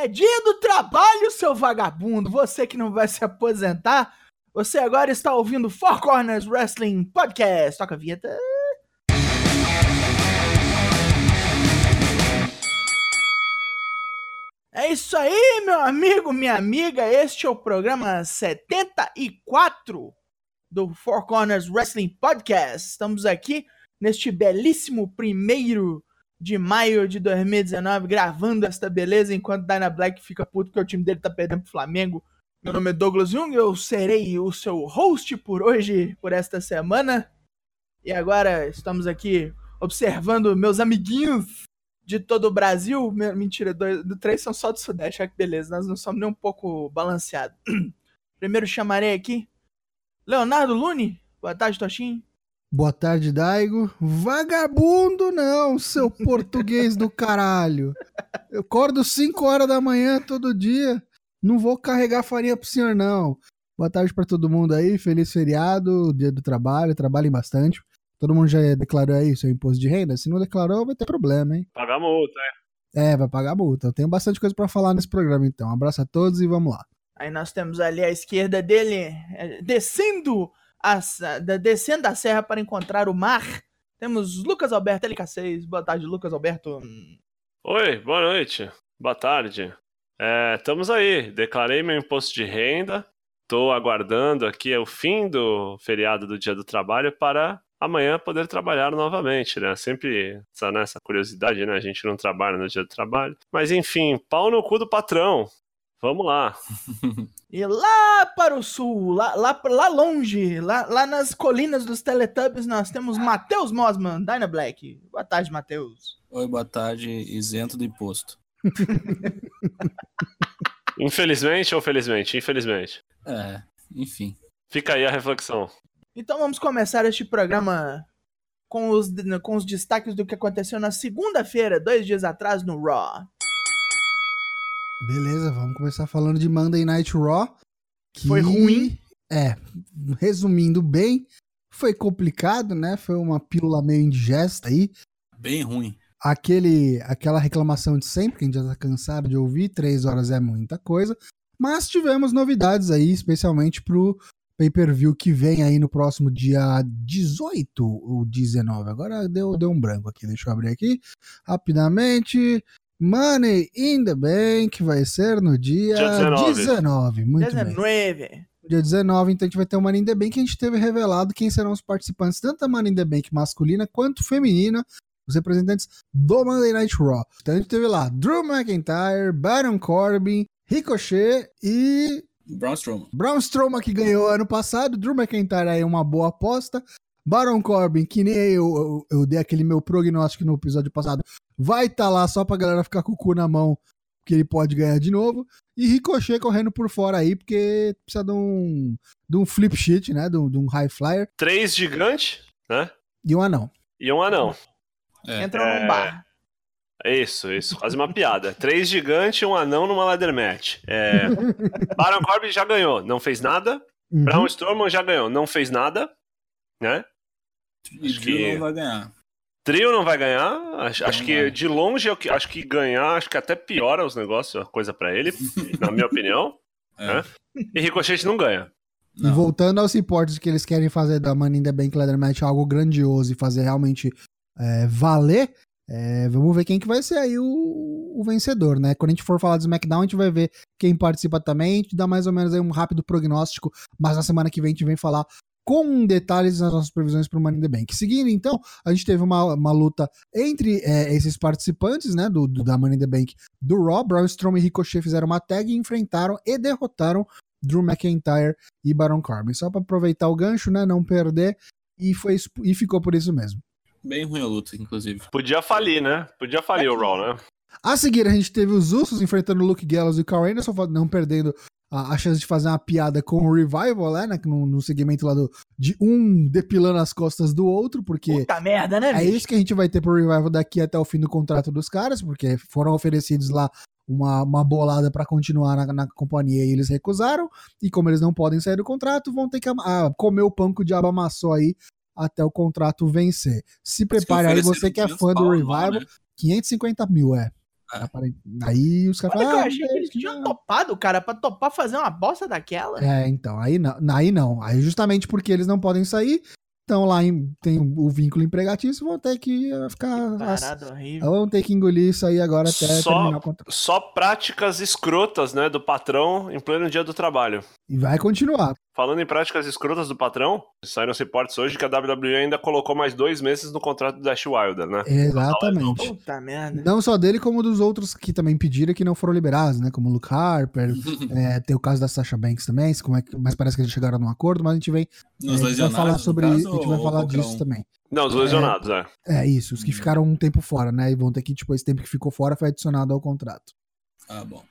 É dia do trabalho, seu vagabundo. Você que não vai se aposentar, você agora está ouvindo Four Corners Wrestling Podcast. Toca a vinheta. É isso aí, meu amigo, minha amiga. Este é o programa 74 do Four Corners Wrestling Podcast. Estamos aqui neste belíssimo primeiro de maio de 2019, gravando esta beleza enquanto Dyna Black fica puto que o time dele tá perdendo pro Flamengo. Meu nome é Douglas Jung, eu serei o seu host por hoje, por esta semana. E agora estamos aqui observando meus amiguinhos de todo o Brasil. Mentira, dois, do três são só do Sudeste, olha que beleza, nós não somos nem um pouco balanceados. Primeiro chamarei aqui Leonardo Lune. Boa tarde, Toshin. Boa tarde, Daigo. Vagabundo não, seu português do caralho. Eu acordo 5 horas da manhã todo dia. Não vou carregar farinha pro senhor, não. Boa tarde para todo mundo aí. Feliz feriado, dia do trabalho. Trabalhem bastante. Todo mundo já declarou aí seu imposto de renda? Se não declarou, vai ter problema, hein? Pagar multa, é. É, vai pagar multa. Eu tenho bastante coisa para falar nesse programa, então. Um abraço a todos e vamos lá. Aí nós temos ali à esquerda dele, é, descendo a, descendo a serra para encontrar o mar. Temos Lucas Alberto LK6. Boa tarde, Lucas Alberto. Oi, boa noite. Boa tarde. É, estamos aí. Declarei meu imposto de renda. Estou aguardando aqui o fim do feriado do Dia do Trabalho para amanhã poder trabalhar novamente, né? Sempre essa, né, essa curiosidade, né? A gente não trabalha no dia do trabalho. Mas enfim, pau no cu do patrão. Vamos lá. e lá para o sul, lá, lá, lá longe, lá, lá nas colinas dos Teletubbies, nós temos Matheus Mosman, Dyna Black. Boa tarde, Matheus. Oi, boa tarde, isento do imposto. Infelizmente ou felizmente? Infelizmente. É, enfim. Fica aí a reflexão. Então vamos começar este programa com os, com os destaques do que aconteceu na segunda-feira, dois dias atrás, no Raw. Beleza, vamos começar falando de Monday Night Raw. Que, foi ruim. É, resumindo bem, foi complicado, né? Foi uma pílula meio indigesta aí. Bem ruim. Aquele, aquela reclamação de sempre, que a gente já tá cansado de ouvir, três horas é muita coisa. Mas tivemos novidades aí, especialmente pro pay-per-view que vem aí no próximo dia 18 ou 19. Agora deu, deu um branco aqui, deixa eu abrir aqui rapidamente. Money in the Bank vai ser no dia, dia 19. 19. Muito 19. bem. Dia 19, então a gente vai ter o Money in the Bank. A gente teve revelado quem serão os participantes, tanto da Money in the Bank masculina quanto feminina, os representantes do Monday Night Raw. Então a gente teve lá Drew McIntyre, Baron Corbin, Ricochet e. Braun Strowman. Braun Strowman que ganhou ano passado. Drew McIntyre aí uma boa aposta. Baron Corbin, que nem eu, eu, eu, dei aquele meu prognóstico no episódio passado, vai estar tá lá só pra galera ficar com o cu na mão, que ele pode ganhar de novo. E Ricochet correndo por fora aí, porque precisa de um, de um flip sheet, né? De um, de um high flyer. Três gigantes, né? E um anão. E um anão. É. Entra é... num bar. Isso, isso. Quase uma piada. Três gigantes e um anão numa ladder match. É... Baron Corbin já ganhou, não fez nada. Uhum. Braun Strowman já ganhou, não fez nada. Né? Acho que não vai ganhar. Trio não vai ganhar. Acho, acho que de longe, acho que ganhar, acho que até piora os negócios, a coisa para ele, na minha opinião. É. Né? E Ricochet não ganha. Não. E voltando aos reportes que eles querem fazer da Money in the Bank Leather Match algo grandioso e fazer realmente é, valer, é, vamos ver quem que vai ser aí o, o, vencedor, né? Quando a gente for falar do SmackDown, a gente vai ver quem participa também, a gente dá mais ou menos aí um rápido prognóstico, mas na semana que vem a gente vem falar com detalhes nas nossas previsões para o Money in the Bank. Seguindo, então, a gente teve uma, uma luta entre é, esses participantes, né, do, do, da Money in the Bank do Raw. Braun Strowman e Ricochet fizeram uma tag e enfrentaram e derrotaram Drew McIntyre e Baron Corbin. Só para aproveitar o gancho, né, não perder, e, foi, e ficou por isso mesmo. Bem ruim a luta, inclusive. Podia falir, né? Podia falir é. o Raw, né? A seguir, a gente teve os Usos enfrentando o Luke Gallows e o Carl Anderson, não perdendo a, a, chance de fazer uma piada com o Revival, né? né no, no segmento lá do, de um depilando as costas do outro, porque. Puta merda, né? É bicho? isso que a gente vai ter pro Revival daqui até o fim do contrato dos caras, porque foram oferecidos lá uma, uma bolada para continuar na, na, companhia e eles recusaram. E como eles não podem sair do contrato, vão ter que ah, comer o pão que o diabo amassou aí até o contrato vencer. Se prepare aí, você que é fã do Revival, né? 550 mil, é. Aí os caras Olha que eu achei que eles tinham topado, cara, pra topar fazer uma bosta daquela. É, então, aí não, aí não. Aí justamente porque eles não podem sair, então lá em- tem o vínculo empregatício, vão ter que eh, ficar. Parada horrível. Vão ter que engolir isso aí agora até Só- terminar o contrato. Só práticas escrotas, né, do patrão em pleno dia do trabalho. E vai continuar. Falando em práticas escrotas do patrão, saíram os reportes hoje que a WWE ainda colocou mais dois meses no contrato do Dash Wilder, né? Exatamente. Puta merda. Não só dele, como dos outros que também pediram que não foram liberados, né? Como o Luke Harper, é, tem o caso da Sasha Banks também, como é que- mas parece que eles chegaram num acordo, mas a gente vem, Nos a gente vai falar sobre caso, isso, a gente vai falar disso um? também. Não, os lesionados, é. É isso, os que ficaram um tempo fora, né? E vão ter que, tipo, esse tempo que ficou fora foi adicionado ao contrato. Ah, bom.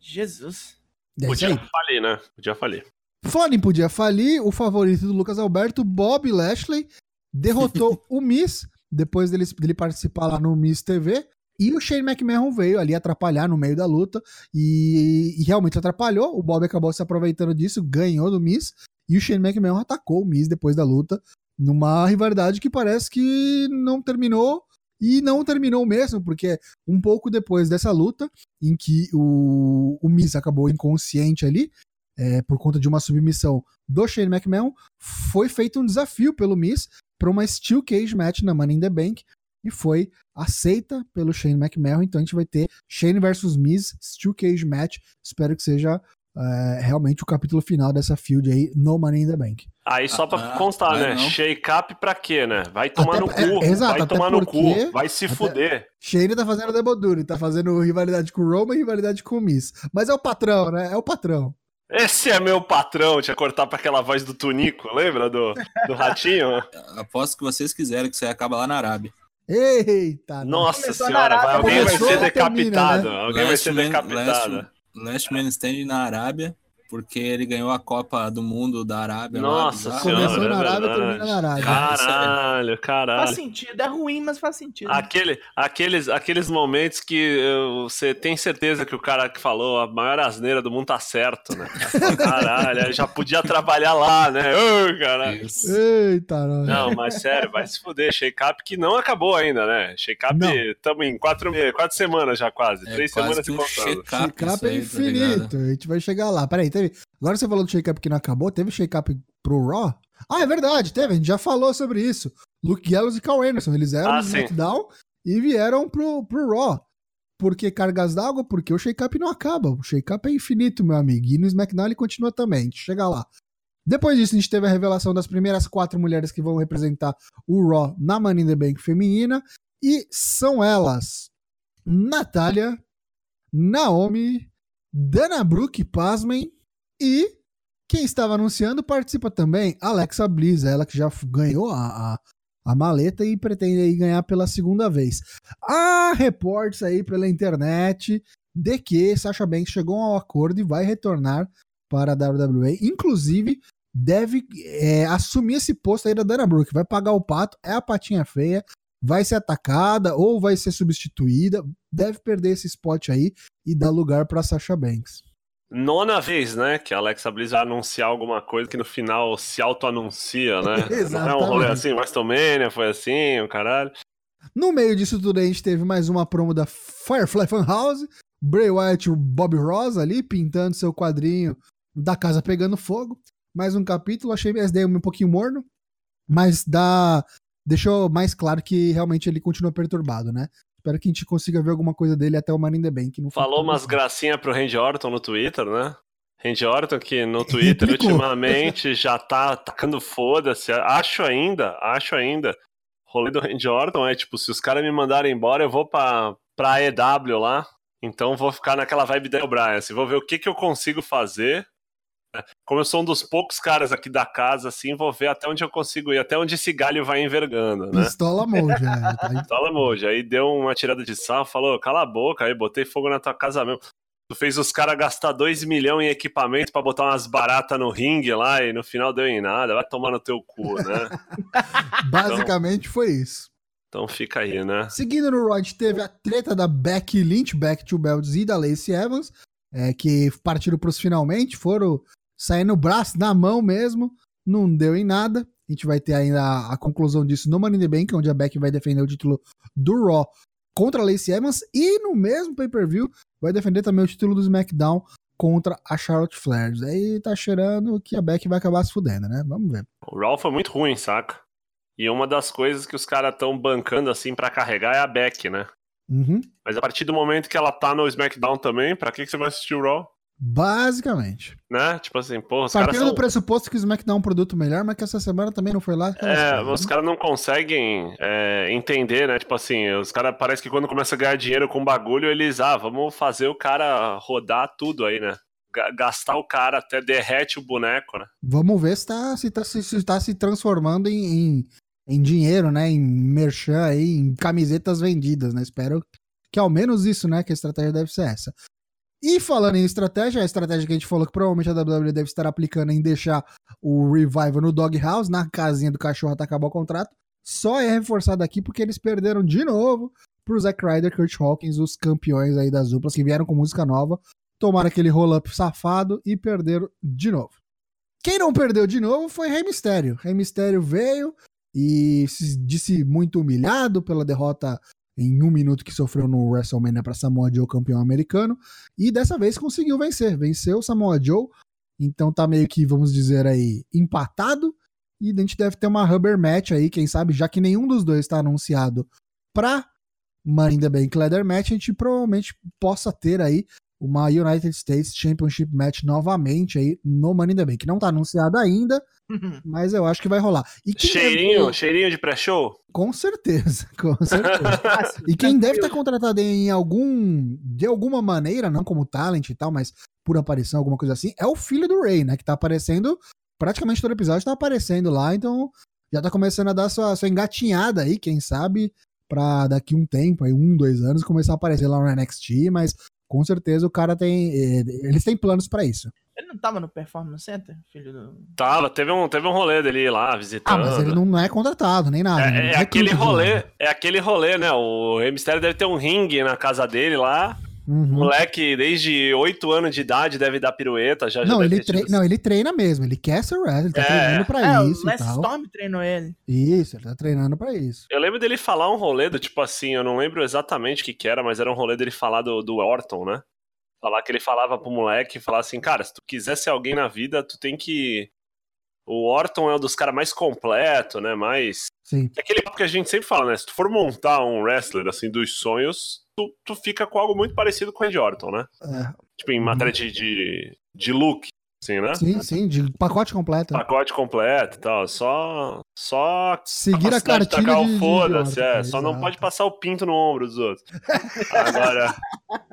Jesus. É Podia aí. falir, né? Podia falir. Fone podia falir, o favorito do Lucas Alberto, Bob Lashley, derrotou o Miss, depois dele, dele participar lá no Miss TV, e o Shane McMahon veio ali atrapalhar no meio da luta, e, e realmente atrapalhou, o Bob acabou se aproveitando disso, ganhou do Miss, e o Shane McMahon atacou o Miss depois da luta, numa rivalidade que parece que não terminou, e não terminou mesmo, porque um pouco depois dessa luta, em que o, o Miz acabou inconsciente ali, é, por conta de uma submissão do Shane McMahon, foi feito um desafio pelo Miz para uma Steel Cage Match na Money in the Bank e foi aceita pelo Shane McMahon. Então a gente vai ter Shane versus Miz Steel Cage Match. Espero que seja é, realmente o capítulo final dessa feud aí no Money in the Bank. Aí só pra Ah, constar, vai né? não. Shake up pra quê, né? Vai tomar Até- no é, cu. exato, vai tomar no porque- cu. Vai se até- fuder. Shane tá fazendo Deboduri, tá fazendo rivalidade com o Roman e rivalidade com o Miz. Mas é o patrão, né? É o patrão. Esse é meu patrão, tinha cortar pra aquela voz do Tunico, lembra do, do ratinho? Aposto que vocês quiserem que você acaba lá na Arábia. Eita, Nossa Começou senhora, Arábia, alguém vai ser ou termina, decapitado. né? Alguém vai ser Last man- decapitado. last- Last Man Standing na Arábia, porque ele ganhou a Copa do Mundo da Arábia. lá, Nossa bizarro. senhora. Começou na é Arábia, verdade. termina na Arábia. Caralho, Faz caralho. sentido. É ruim, mas faz sentido. Aquele, aqueles, aqueles momentos que você tem certeza que o cara que falou a maior asneira do mundo tá certo, né? Caralho, já podia trabalhar lá, né? Ô, caralho. Isso. Eita, não. Não, mas sério, vai se fuder. Shake Up que não acabou ainda, né? Shake Up, Não. estamos em quatro, quatro semanas já quase. É três quase semanas se contando. Shake-up isso é tá infinito. a gente vai chegar lá. Peraí, teve. Agora você falou do shake-up que não acabou, teve shake-up pro Raw? Ah, é verdade, teve. A gente já falou sobre isso. Luke Gallows e Carl Anderson. Eles eram Ah, no. SmackDown e vieram pro, pro Raw. Por que cargas d'água? Porque o shake-up não acaba. O shake-up é infinito, meu amigo. E no SmackDown ele continua também. A gente chega lá. Depois disso, a gente teve a revelação das primeiras quatro mulheres que vão representar o Raw na Money in the Bank feminina. E são elas: Natália, Naomi, Dana Brooke, pasmem, e quem estava anunciando participa também, Alexa Bliss, ela que já ganhou a, a, a maleta e pretende aí ganhar pela segunda vez. Há reportes aí pela internet de que Sasha Banks chegou ao acordo e vai retornar para a WWE, inclusive deve é, assumir esse posto aí da Dana Brooke, vai pagar o pato, é a patinha feia, vai ser atacada ou vai ser substituída, deve perder esse spot aí e dar lugar para Sasha Banks. Nona vez, né? Que a Alexa Bliss vai anunciar alguma coisa que no final se auto-anuncia, né? Não é um rolê Exatamente. assim, WrestleMania foi assim, o caralho. No meio disso tudo, a gente teve mais uma promo da Firefly Funhouse, Bray Wyatt e o Bob Ross ali pintando seu quadrinho da casa pegando fogo. Mais um capítulo, achei esse daí um pouquinho morno, mas dá deixou mais claro que realmente ele continua perturbado, né? Espero que a gente consiga ver alguma coisa dele até o the Bank. Falou umas gracinhas pro Randy Orton no Twitter, né? Randy Orton que no Twitter Replicou. ultimamente já tá tacando foda-se. Acho ainda, acho ainda. O rolê do Randy Orton é tipo, se os caras me mandarem embora, eu vou pra, pra EW lá. Então vou ficar naquela vibe da Brian. Assim, vou ver o que, que eu consigo fazer. Né? Como eu sou um dos poucos caras aqui da casa, assim, vou ver até onde eu consigo ir, até onde esse galho vai envergando, né? Pistola mode, é, tá? Fala, Moji. Aí deu uma tirada de sal, falou, cala a boca, aí botei fogo na tua casa mesmo. Tu fez os caras gastar 2 milhões em equipamento pra botar umas baratas no ringue lá e no final deu em nada. Vai tomar no teu cu, né? Basicamente foi isso. Então fica aí, né? Seguindo no Raw, gente teve a treta da Becky Lynch, Back to Belts e da Lacey Evans, é, que partiram pros finalmente, foram saindo o braço na mão mesmo, não deu em nada. A gente vai ter ainda a, a conclusão disso no Money in the Bank, onde a Becky vai defender o título do Raw contra a Lacey Evans e no mesmo pay-per-view vai defender também o título do SmackDown contra a Charlotte Flair. Aí tá cheirando que a Beck vai acabar se fudendo, né? Vamos ver. O Raw foi muito ruim, saca? E uma das coisas que os caras estão bancando assim para carregar é a Beck, né? Uhum. Mas a partir do momento que ela tá no SmackDown também, pra que, que você vai assistir o Raw? Basicamente. Né? Tipo assim, pô, os caras Partindo são... do pressuposto que o SmackDown é um produto melhor, mas que essa semana também não foi lá. É, os caras não conseguem é, entender, né? Tipo assim, os caras parece que quando começa a ganhar dinheiro com bagulho, eles, ah, vamos fazer o cara rodar tudo aí, né? Ga- Gastar o cara até derrete o boneco, né? Vamos ver se tá se, tá, se, se tá se transformando em, em, em dinheiro, né? Em merchan aí, em camisetas vendidas, né? Espero que ao menos isso, né? Que a estratégia deve ser essa. E falando em estratégia, a estratégia que a gente falou que provavelmente a WWE deve estar aplicando em deixar o Revival no Doghouse, na casinha do cachorro até acabar o contrato, só é reforçada aqui porque eles perderam de novo pro Zack Ryder e Kurt Hawkins, os campeões aí das duplas que vieram com música nova, tomaram aquele roll-up safado e perderam de novo. Quem não perdeu de novo foi Rey Mysterio. Rey Mysterio veio e se disse muito humilhado pela derrota em um minuto que sofreu no WrestleMania para Samoa Joe, campeão americano, e dessa vez conseguiu vencer. Venceu Samoa Joe, então tá meio que, vamos dizer aí, empatado. E a gente deve ter uma rubber match aí, quem sabe, já que nenhum dos dois está anunciado pra Money in the Bank Leather Match, a gente provavelmente possa ter aí uma United States Championship Match novamente aí no Money in the Bank. Não tá anunciado ainda, mas eu acho que vai rolar. E quem Cheirinho, deve- cheirinho de pré-show? Com certeza, com certeza. E quem deve tranquilo. estar contratado em algum. de alguma maneira, não como talent e tal, mas por aparição, alguma coisa assim, é o filho do Ray, né? Que tá aparecendo. Praticamente todo episódio tá aparecendo lá, então já tá começando a dar sua, sua engatinhada aí, quem sabe, pra daqui um tempo, aí um, dois anos, começar a aparecer lá no NXT, mas com certeza o cara tem. eh, Eles têm planos pra isso. Ele não tava no Performance Center, filho do. Tava, teve um, teve um rolê dele lá visitando. Ah, mas ele não é contratado, nem nada. É, é aquele rolê, nada. é aquele rolê, né? O Rey Mysterio deve ter um ringue na casa dele lá. Uhum. Moleque, desde 8 anos de idade, deve dar pirueta. Já, já Não deve ele, ter tido- tre- não, ele treina mesmo, ele quer ser wrestler, ele tá É. treinando pra é, isso o tal. Storm treinou ele. Isso, ele tá treinando pra isso. Eu lembro dele falar um rolê do tipo assim, eu não lembro exatamente o que, que era, mas era um rolê dele falar do, do Orton, né? Falar que ele falava pro moleque, falar assim, cara, se tu quiser ser alguém na vida, tu tem que. O Orton é um dos caras mais completo, né? Mais. Sim. É aquele papo que a gente sempre fala, né? Se tu for montar um wrestler assim dos sonhos, tu, tu fica com algo muito parecido com o Randy Orton, né? É, Tipo, em matéria de, de, de look, assim, né? sim, sim, de pacote completo. Pacote completo e tal. Só. Só Seguir a cartilha tacar de, o foda-se, Orton, é. Só não pode passar o pinto no ombro dos outros. Agora.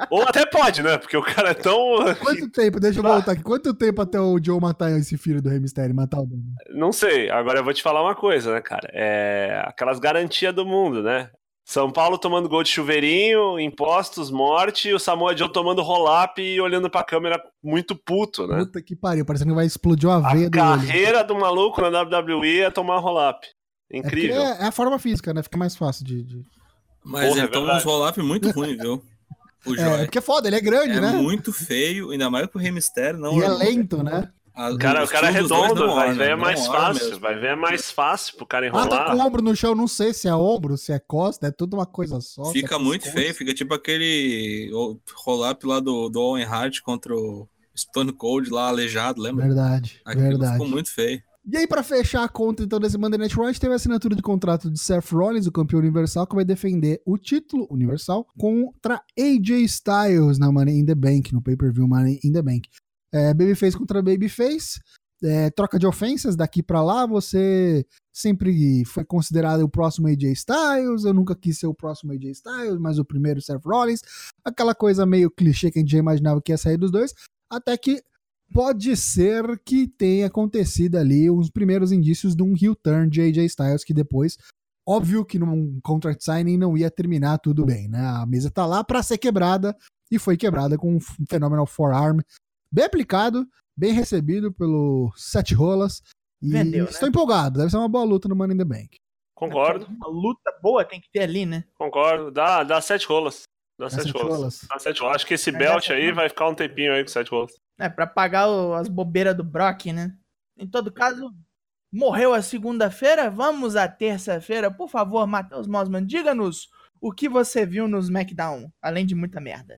Ou até pode, né? Porque o cara é tão. Quanto tempo, deixa eu voltar aqui, quanto tempo até o Joe matar esse filho do Rey Mysterio, matar o? Não sei. Agora eu vou te falar uma coisa, né, cara? É. Aquelas garantias do mundo, né? São Paulo tomando gol de chuveirinho, impostos, morte, e o Samoa Joe tomando roll-up e olhando pra câmera muito puto, né? Puta que pariu, parecendo que vai explodir uma veia A do olho. carreira do maluco na WWE é tomar roll-up. É, Incrível. é, é a forma física, né? Fica mais fácil de. de- Mas Porra, ele é toma verdade. uns roll-up muito ruim, viu? O É, Joy. porque é foda, ele é grande, É, né? muito feio, ainda mais que o Rey Mysterio não E é lento, né? A- cara, o cara é redondo, vai ver é mais fácil. mesmo. Vai ver é mais fácil pro cara Ah, tá enrolar. com o ombro no chão, não sei se é ombro, se é costa, é tudo uma coisa só. Fica é muito feio, fica tipo aquele roll-up lá do, do Owen Hart contra o Stone Cold lá aleijado, lembra? Verdade, Aquilo verdade. ficou muito feio. E aí, pra fechar a conta, então, desse Monday Night Raw, a gente teve a assinatura de contrato de Seth Rollins, o campeão universal, que vai defender o título universal contra AJ Styles na Money in the Bank, no pay-per-view Money in the Bank. É, Babyface contra Babyface, é, troca de ofensas daqui pra lá, você sempre foi considerado o próximo AJ Styles, eu nunca quis ser o próximo AJ Styles, mas o primeiro Seth Rollins, aquela coisa meio clichê que a gente já imaginava que ia sair dos dois, até que pode ser que tenha acontecido ali uns primeiros indícios de um heel turn de AJ Styles que depois, óbvio que num contract signing não ia terminar tudo bem, né? A mesa tá lá pra ser quebrada e foi quebrada com um phenomenal forearm bem aplicado, bem recebido pelo Sete Rolas. E Vendeu, né? estou empolgado, deve ser uma boa luta no Money in the Bank. Concordo, Uma luta boa tem que ter ali, né? concordo. Dá, dá sete rolas. Dá Sete sete rolas. Rolas. Dá sete rolas. Acho que esse Mas belt aí vai ficar um tempinho aí com sete rolas. É, pra pagar o- as bobeiras do Brock, né? Em todo caso, morreu a segunda-feira, vamos à terça-feira. Por favor, Matheus Mosman, diga-nos o que você viu no SmackDown, além de muita merda?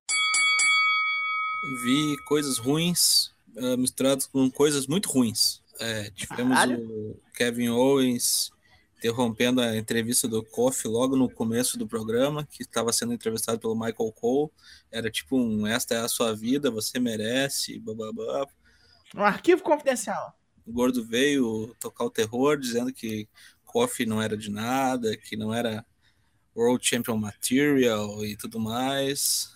Vi coisas ruins uh, misturadas com coisas muito ruins. É, tivemos Caralho. o Kevin Owens interrompendo a entrevista do Kofi logo no começo do programa, que estava sendo entrevistado pelo Michael Cole. Era tipo um esta é a sua vida, você merece, bababá. Um arquivo confidencial. O gordo veio tocar o terror, dizendo que Kofi não era de nada, que não era World Champion Material e tudo mais.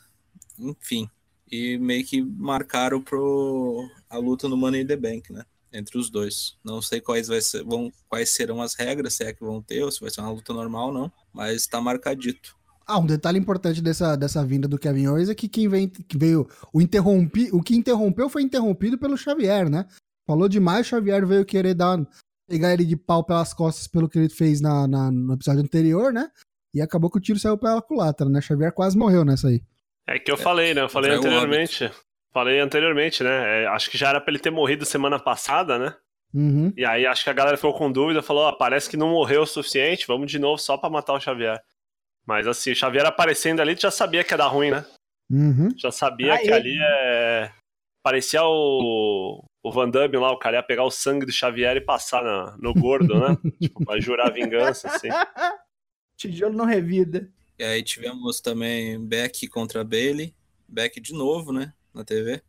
Enfim. E meio que marcaram pro a luta no Money in the Bank, né? Entre os dois. Não sei quais, vai ser, vão, quais serão as regras, se é que vão ter, ou se vai ser uma luta normal ou não. Mas tá marcadito. Ah, um detalhe importante dessa, dessa vinda do Kevin Owens é que quem vem, que veio. O, interrompi, o que interrompeu foi interrompido pelo Xavier, né? Falou demais, Xavier veio querer dar, pegar ele de pau pelas costas pelo que ele fez na, na- no episódio anterior, né? E acabou que o tiro saiu pela culatra, né? Xavier quase morreu nessa aí. É que eu falei, né? Eu falei anteriormente. Falei anteriormente, né? É, acho que já era pra ele ter morrido semana passada, né? Uhum. E aí acho que a galera ficou com dúvida, falou, ó, parece que não morreu o suficiente, vamos de novo só pra matar o Xavier. Mas assim, o Xavier aparecendo ali, tu já sabia que ia dar ruim, né? Uhum. Já sabia Aí. que ali é. Parecia o. O Van Damme lá, o cara ia pegar o sangue do Xavier e passar na- no gordo, né? tipo, pra jurar vingança, assim. Tijolo não revida. E aí tivemos também Beck contra Bailey. Beck de novo, né? Na TV.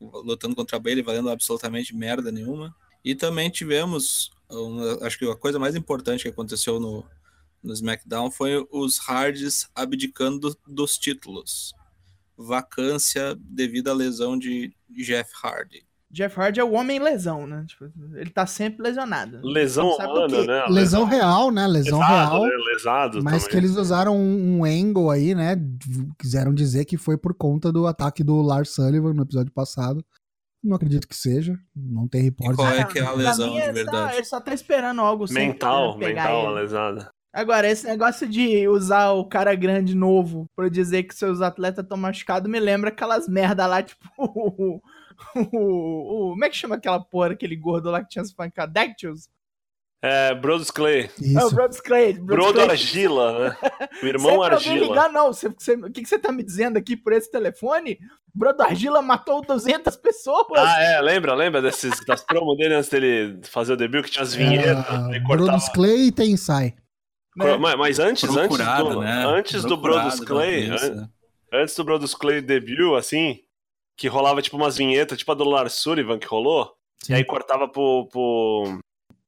Lutando contra Bailey, valendo absolutamente merda nenhuma. E também tivemos, uma- acho que a coisa mais importante que aconteceu no, no SmackDown foi os Hardys abdicando dos títulos. Vacância devido à lesão de Jeff Hardy. Jeff Hardy é o homem lesão, né? Tipo, ele tá sempre lesionado. Lesão humana, né? Lesão real, né? Lesão Lesado, real. né? Lesado Mas também. que eles usaram um, um angle aí, né? Quiseram dizer que foi por conta do ataque do Lars Sullivan no episódio passado. Não acredito que seja. Não tem E reporte. qual é que é a lesão de ele verdade? Tá, ele só tá esperando algo Mental, mental, ele. a lesada. Agora, esse negócio de usar o cara grande novo pra dizer que seus atletas estão machucados me lembra aquelas merda lá, tipo. O, o- como é que chama aquela porra, aquele gordo lá que tinha espancado? Dactyls? É, Brodus Clay. É o Isso. Brodus Clay. Brodus Brodo Clay. Argila, né? O irmão alguém Argila. ligar, não. Você- você- o que, que você tá me dizendo aqui por esse telefone? Brodo Argila matou 200 pessoas. Ah, é, lembra, lembra desses, das promos dele antes dele fazer o debut, que tinha as vinhetas, cortava. Brodus Clay e Tensai. né? Mas, mas antes, antes do, né? antes do Brodus Clay, an- antes do Brodus Clay debut, assim, que rolava tipo umas vinhetas, tipo a do Lars Sullivan que rolou, Sim. e aí cortava pro, pro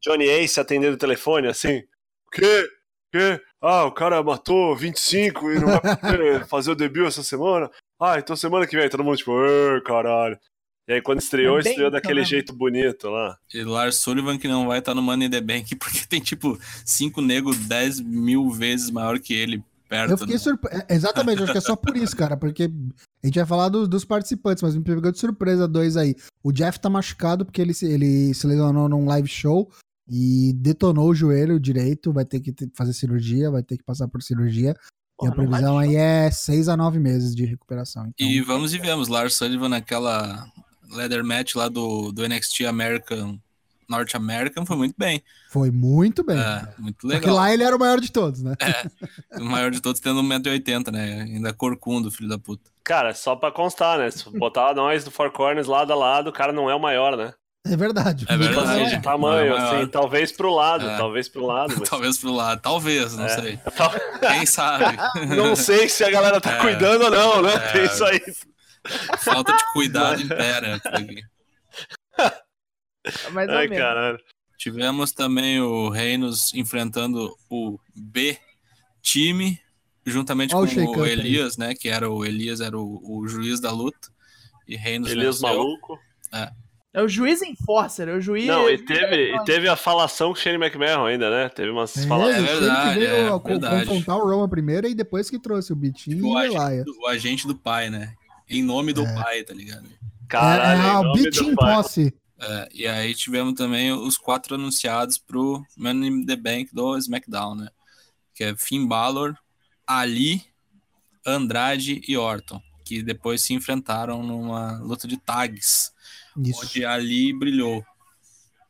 Johnny Ace atendendo o telefone, assim, o quê? quê? Ah, o cara matou 25 e não vai poder fazer o debut essa semana? Ah, então semana que vem, todo mundo tipo, "Ê, caralho. E aí quando estreou, É bem estreou daquele isso, né? jeito bonito lá. E Lars Sullivan que não vai estar no Money in the Bank porque tem tipo cinco negros 10 mil vezes maior que ele perto. Eu fiquei né? surpreso. Exatamente, acho que é só por isso, cara. Porque a gente vai falar do- dos participantes, mas me pegou de surpresa dois aí. O Jeff tá machucado porque ele se, ele se lesionou num live show e detonou o joelho direito. Vai ter que ter- fazer cirurgia, vai ter que passar por cirurgia. Porra, e a previsão aí é seis a nove meses de recuperação. Então, E vamos e vemos, Lars Sullivan naquela leather match lá do, do NXT American, North American, foi muito bem. foi muito bem. É, muito Porque legal. lá ele era o maior de todos, né? O maior de todos tendo 1,80m, né? Ainda corcundo, filho da puta. Cara, só pra constar, né? Se botar nós do Four Corners lado a lado, o cara não é o maior, né? É verdade. É Tipo verdade. assim, de tamanho, é assim, talvez pro lado, É. talvez pro lado, mas... Talvez pro lado, talvez, não É. sei. Quem sabe? Não sei se a galera tá É. cuidando ou não, né? É. Tem isso aí. Falta de cuidado impera Mais ou Ai, menos. caralho. Tivemos também o Reinos enfrentando o B time, juntamente Ó o com o aí. Elias, né? Que era o Elias, era o, o juiz da luta. E Reinos Elias venceu. maluco. É o juiz enforcer, é o juiz. Não, e teve, e teve a falação com o Shane McMahon ainda, né? Teve umas É, falações. ele verdade, que veio é verdade. confrontar o Roma primeiro e depois que trouxe o Bitinho Tipo, e o, o agente Elias. do, o agente do pai, né? Em nome do É. pai, tá ligado? Caralho, é, é o nome do Bitin pai. Posse. É, e aí tivemos também os quatro anunciados pro Money in the Bank do SmackDown, né? Que é Finn Balor, Ali, Andrade e Orton, que depois se enfrentaram numa luta de tags, Isso. onde Ali brilhou.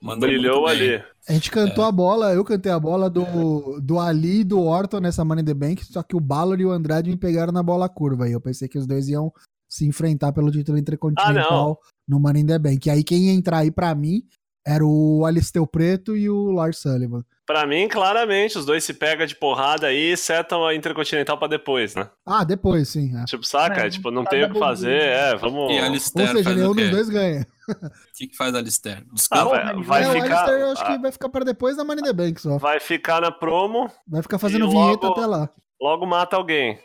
Mandou Brilhou ali. A gente cantou a bola, eu cantei a bola do, do Ali e do Orton nessa Money in the Bank, só que o Balor e o Andrade me pegaram na bola curva. E eu pensei que os dois iam se enfrentar pelo título intercontinental no Money in the Bank. E aí quem ia entrar aí pra mim era o Alisteu Preto e o Lars Sullivan. Pra mim, claramente, os dois se pegam de porrada aí e setam a Intercontinental pra depois, né? Ah, depois, sim. é. Tipo, saca? É, tipo, não tá tem o que fazer, é, vamos. E Ou Alistair seja, faz nenhum dos dois ganha. O que, que faz Alistair? Ah, Descansa? vai, vai é, o ficar. Alistair eu acho ah, que vai ficar pra depois da Money in the Bank só. Vai ficar na promo, Vai ficar fazendo vinheta logo- até lá. logo mata alguém.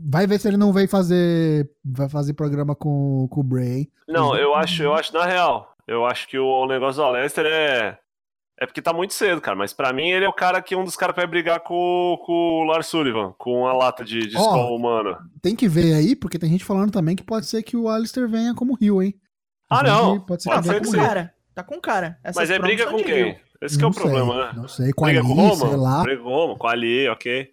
Vai ver se ele não vem fazer vai fazer programa com, com o Bray. Não, eu acho, eu acho, na real, eu acho que o, o negócio do Lester é. É porque tá muito cedo, cara. Mas pra mim ele é o cara que um dos caras vai brigar com, com o Lars Sullivan, com a lata de, de Skol humano. Tem que ver aí, porque tem gente falando também que pode ser que o Alistair venha como Rio, hein? Ah, não. Pode ser Pode que ser venha Tá que com cara. Tá com cara. Essas Mas é briga com quem? Rio. Esse que é o Não sei, problema, né? Não sei, com a Briga Ali, com sei Roma? lá. Briga com Roma, com a Ali, ok.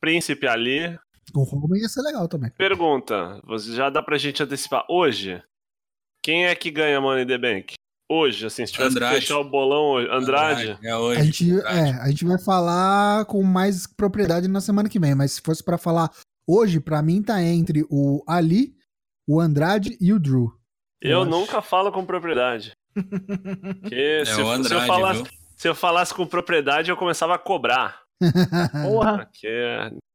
Príncipe Ali. Com o Roma ia ser legal também. Pergunta, você já dá pra gente antecipar. Hoje, quem é que ganha Money in the Bank? Hoje, assim, se tivesse Andrade. que fechar o bolão hoje. Andrade? É hoje. A gente, Andrade. é, a gente vai falar com mais propriedade na semana que vem, mas se fosse pra falar hoje, pra mim tá entre o Ali, o Andrade e o Drew. Eu eu nunca falo com propriedade. Que É se, o eu, se, eu Andrade, falasse, viu? se eu falasse com propriedade, eu começava a cobrar. Porra. Porque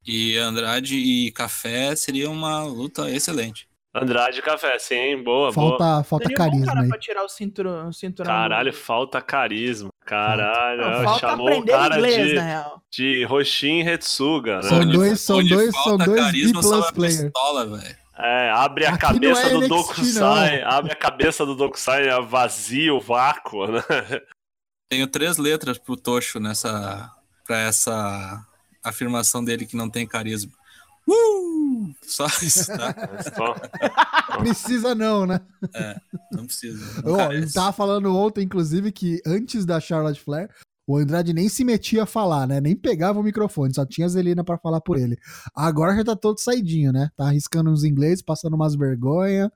E Andrade e Café seria uma luta excelente. Andrade e Café, sim, boa, boa. falta falta Seria um bom carisma cara aí. pra tirar o cinturão. O cinturão Caralho, falta carisma. Caralho, Não, falta chamou o aprender cara inglês, de, na real. de Roshin Retsuga, né? São dois- são onde dois- falta são dois carisma, B+ só a player. pistola, velho. É, abre a Aqui cabeça é do NXT, Dokusai, abre a cabeça do Dokusai, é vazio, vácuo, né? Tenho três letras pro Tocho nessa. pra essa afirmação dele que não tem carisma. Uh! Só isso, tá? Só- Precisa não, né? Não precisa. Não Ó, carece. ele tava falando ontem, inclusive, que antes da Charlotte Flair, o Andrade nem se metia a falar, né? Nem pegava o microfone, só tinha a Zelina pra falar por ele. Agora já tá todo saidinho, né? Tá arriscando uns inglês, passando umas vergonha.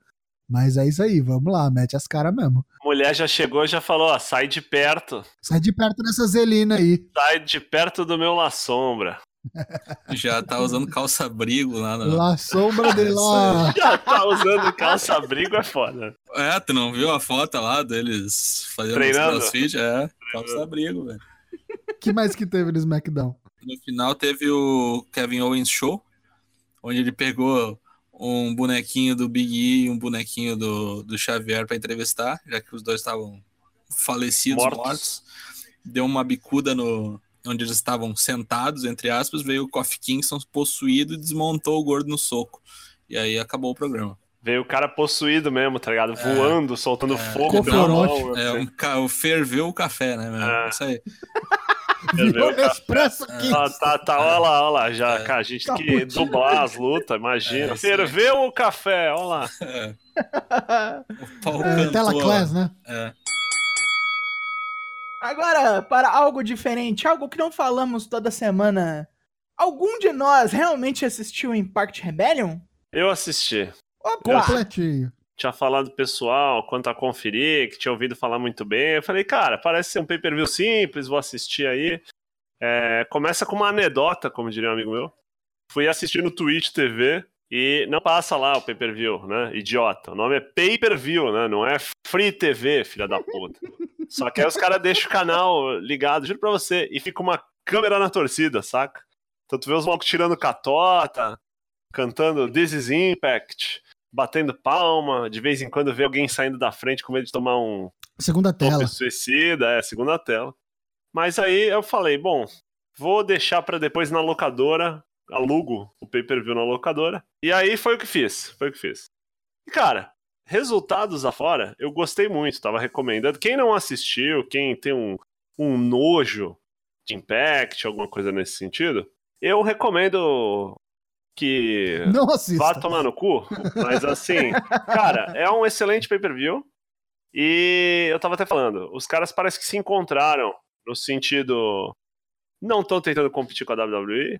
Mas é isso aí, vamos lá, mete as caras mesmo. mulher já chegou e já falou, ó, sai de perto, Sai de perto dessa Zelina aí. sai de perto do meu La Sombra. Já tá usando calça-abrigo lá no. La sombra de lá. Já tá usando calça-abrigo, é foda. É, tu não viu a foto lá deles fazendo Treinando? crossfit? É, calça-abrigo, velho. que mais que teve no SmackDown? No final teve o Kevin Owens Show, onde ele pegou um bonequinho do Big E e um bonequinho do, do Xavier pra entrevistar, já que os dois estavam falecidos, Mortos. mortos. Deu uma bicuda no onde eles estavam sentados, entre aspas, veio o Kofi Kingston possuído e desmontou o gordo no soco. E aí acabou o programa. Veio o cara possuído mesmo, tá ligado? É. Voando, soltando É. fogo pela mão. É, um, ferveu o café, né, meu? É. Isso aí. Virou. Nespresso aqui. Ah, tá, tá, olha lá, olha lá, já, É. cara, a gente tem que Cappuccino. dublar as lutas, imagina. É. Ferveu o café, olha lá. É. O pau É, tela class, né? É. Agora, para algo diferente, algo que não falamos toda semana. Algum de nós realmente assistiu Impact Rebellion? Eu assisti. Opa! Completinho. Tinha falado do pessoal quanto a conferir, que tinha ouvido falar muito bem. Eu falei, cara, parece ser um pay-per-view simples, vou assistir aí. É, começa com uma anedota, como diria um amigo meu. Fui assistir no Twitch TV e não passa lá o pay-per-view, né? Idiota. O nome é pay-per-view, né? Não é Free TV, filha da puta. Só que aí os caras deixam o canal ligado, juro pra você, e fica uma câmera na torcida, saca? Então tu vê os malucos tirando catota, cantando This is Impact, batendo palma, de vez em quando vê alguém saindo da frente com medo de tomar um Segunda tela. suicida, é, segunda tela. Mas aí eu falei, bom, vou deixar pra depois na locadora, alugo o pay-per-view na locadora. E aí foi o que fiz, foi o que fiz. E cara, resultados afora, eu gostei muito, tava recomendando. Quem não assistiu, quem tem um, um nojo de Impact, alguma coisa nesse sentido, eu recomendo que Não assista. vá tomar no cu. Mas assim, cara, é um excelente pay-per-view. E eu tava até falando, os caras parecem que se encontraram no sentido. Não estão tentando competir com a WWE.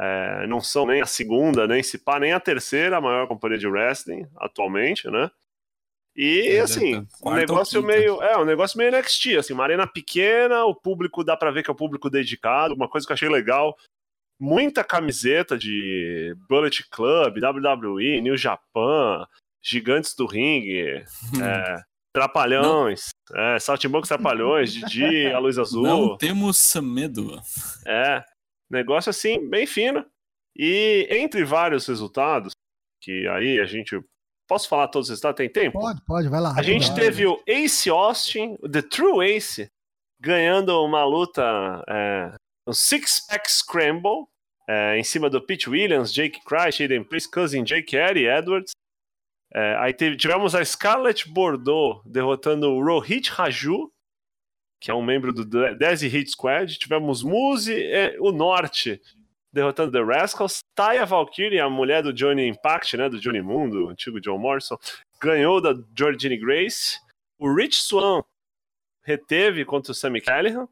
é, não são nem a segunda, nem se pá, nem a terceira maior companhia de wrestling atualmente, né? E É, assim, um negócio meio. É, um negócio meio NXT, assim, uma arena pequena, o público dá pra ver que é o público dedicado, uma coisa que eu achei legal. Muita camiseta de Bullet Club, WWE, New Japan, Gigantes do Ringue, é, Trapalhões, é, Saltimbancos Trapalhões, Didi, a Luz Azul. Não temos medo. É, negócio assim, bem fino. E entre vários resultados, que aí a gente. Posso falar todos os resultados? Tem tempo? Pode, pode, vai lá. A gente vai. teve o Ace Austin, o The True Ace, ganhando uma luta, é, um Six Pack Scramble, é, em cima do Pete Williams, Jake Christ, Aiden Priest, Cousin Jake Eddie Edwards. É, aí teve- tivemos a Scarlett Bordeaux derrotando o Rohit Raju, que é um membro do De- Desi Hit Squad. Tivemos Muse, é, o Norte, derrotando The Rascals. Taya Valkyrie, a mulher do Johnny Impact, né, do Johnny Moon, do antigo John Morrison, ganhou da Georgine Grace. O Rich Swan reteve contra o Sammy Callahan.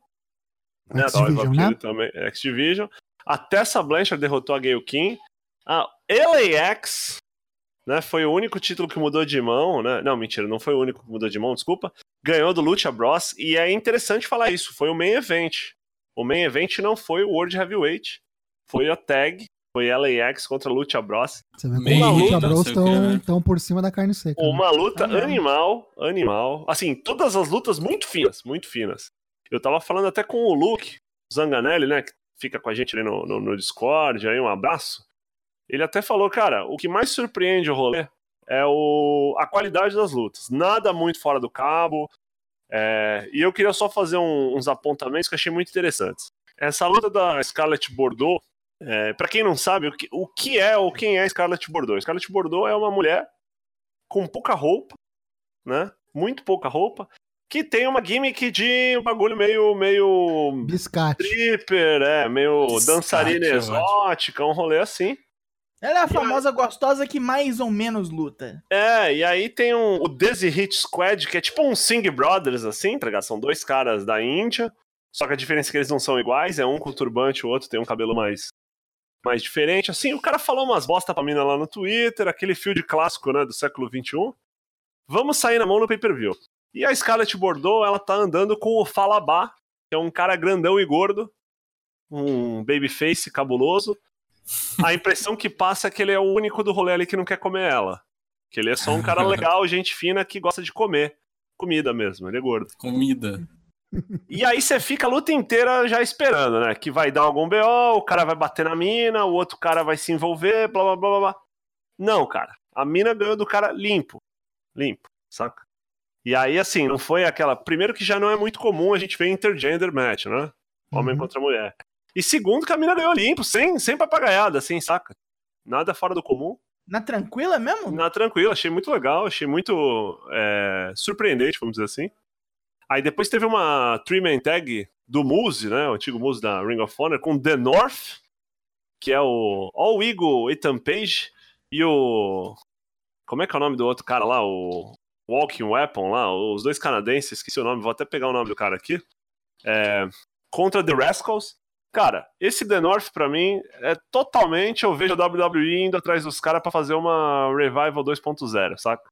Né, X-Division, né? também, X-Division. A Tessa Blanchard derrotou a Gail Kim. A LAX né, foi o único título que mudou de mão, né? Não, mentira, não foi o único que mudou de mão, desculpa. Ganhou do Lucha Bros. E é interessante falar isso, foi o main event. O main event não foi o World Heavyweight, foi a tag, foi LAX contra Lucha Bros. Você vê como Meio Lucha luta, Bros não sei o quê, né? estão por cima da carne seca. né? Uma luta Ah, animal, animal. Assim, todas as lutas muito finas, muito finas. Eu tava falando até com o Luke Zanganelli, né, que fica com a gente ali no, no, no Discord, aí um abraço. Ele até falou, cara, o que mais surpreende o rolê é o, a qualidade das lutas. Nada muito fora do cabo. É, e eu queria só fazer um- uns apontamentos que achei muito interessantes. Essa luta da Scarlett Bordeaux, é, para quem não sabe, o que, o que é ou quem é Scarlett Bordeaux? Scarlett Bordeaux é uma mulher com pouca roupa, né? Muito pouca roupa, que tem uma gimmick de um bagulho meio, meio Biscate. stripper, é, meio Biscate, dançarina eu exótica, um rolê assim. Ela é a famosa gostosa que mais ou menos luta. É, e aí tem um, o Desi Hit Squad, que é tipo um Sing Brothers, assim, tá ligado? São dois caras da Índia, só que a diferença é que eles não são iguais, é um com turbante, o outro tem um cabelo mais, mais diferente. Assim, o cara falou umas bosta pra mina lá no Twitter, aquele field clássico, né, do século XXI. Vamos sair na mão no pay-per-view. E a Scarlett Bordeaux, ela tá andando com o Falabá, que é um cara grandão e gordo, um babyface cabuloso. A impressão que passa é que ele é o único do rolê ali que não quer comer ela. Que ele é só um cara legal, gente fina, que gosta de comer. Comida mesmo, ele é gordo. Comida. E aí você fica a luta inteira já esperando, né? Que vai dar algum BO, o cara vai bater na mina, o outro cara vai se envolver, blá blá blá blá. blá. Não, cara. A mina ganhou do cara limpo. Limpo, saca? E aí, assim, não foi aquela. Primeiro que já não é muito comum a gente ver intergender match, né? Homem Uhum. contra mulher. E segundo que a mina ganhou limpo, sem, sem papagaiada, assim, saca? Nada fora do comum. Na tranquila mesmo? Na tranquila, achei muito legal, achei muito é, surpreendente, vamos dizer assim. Aí depois teve uma three-man tag do Muse, né? O antigo Muse da Ring of Honor, com The North, que é o All Eagle Ethan Page, e o. Como é que é o nome do outro cara lá? O Walking Weapon lá, os dois canadenses, esqueci o nome, vou até pegar o nome do cara aqui. É, contra The Rascals. Cara, esse The North pra mim é totalmente. Eu vejo a WWE indo atrás dos caras pra fazer uma Revival 2.0, saca?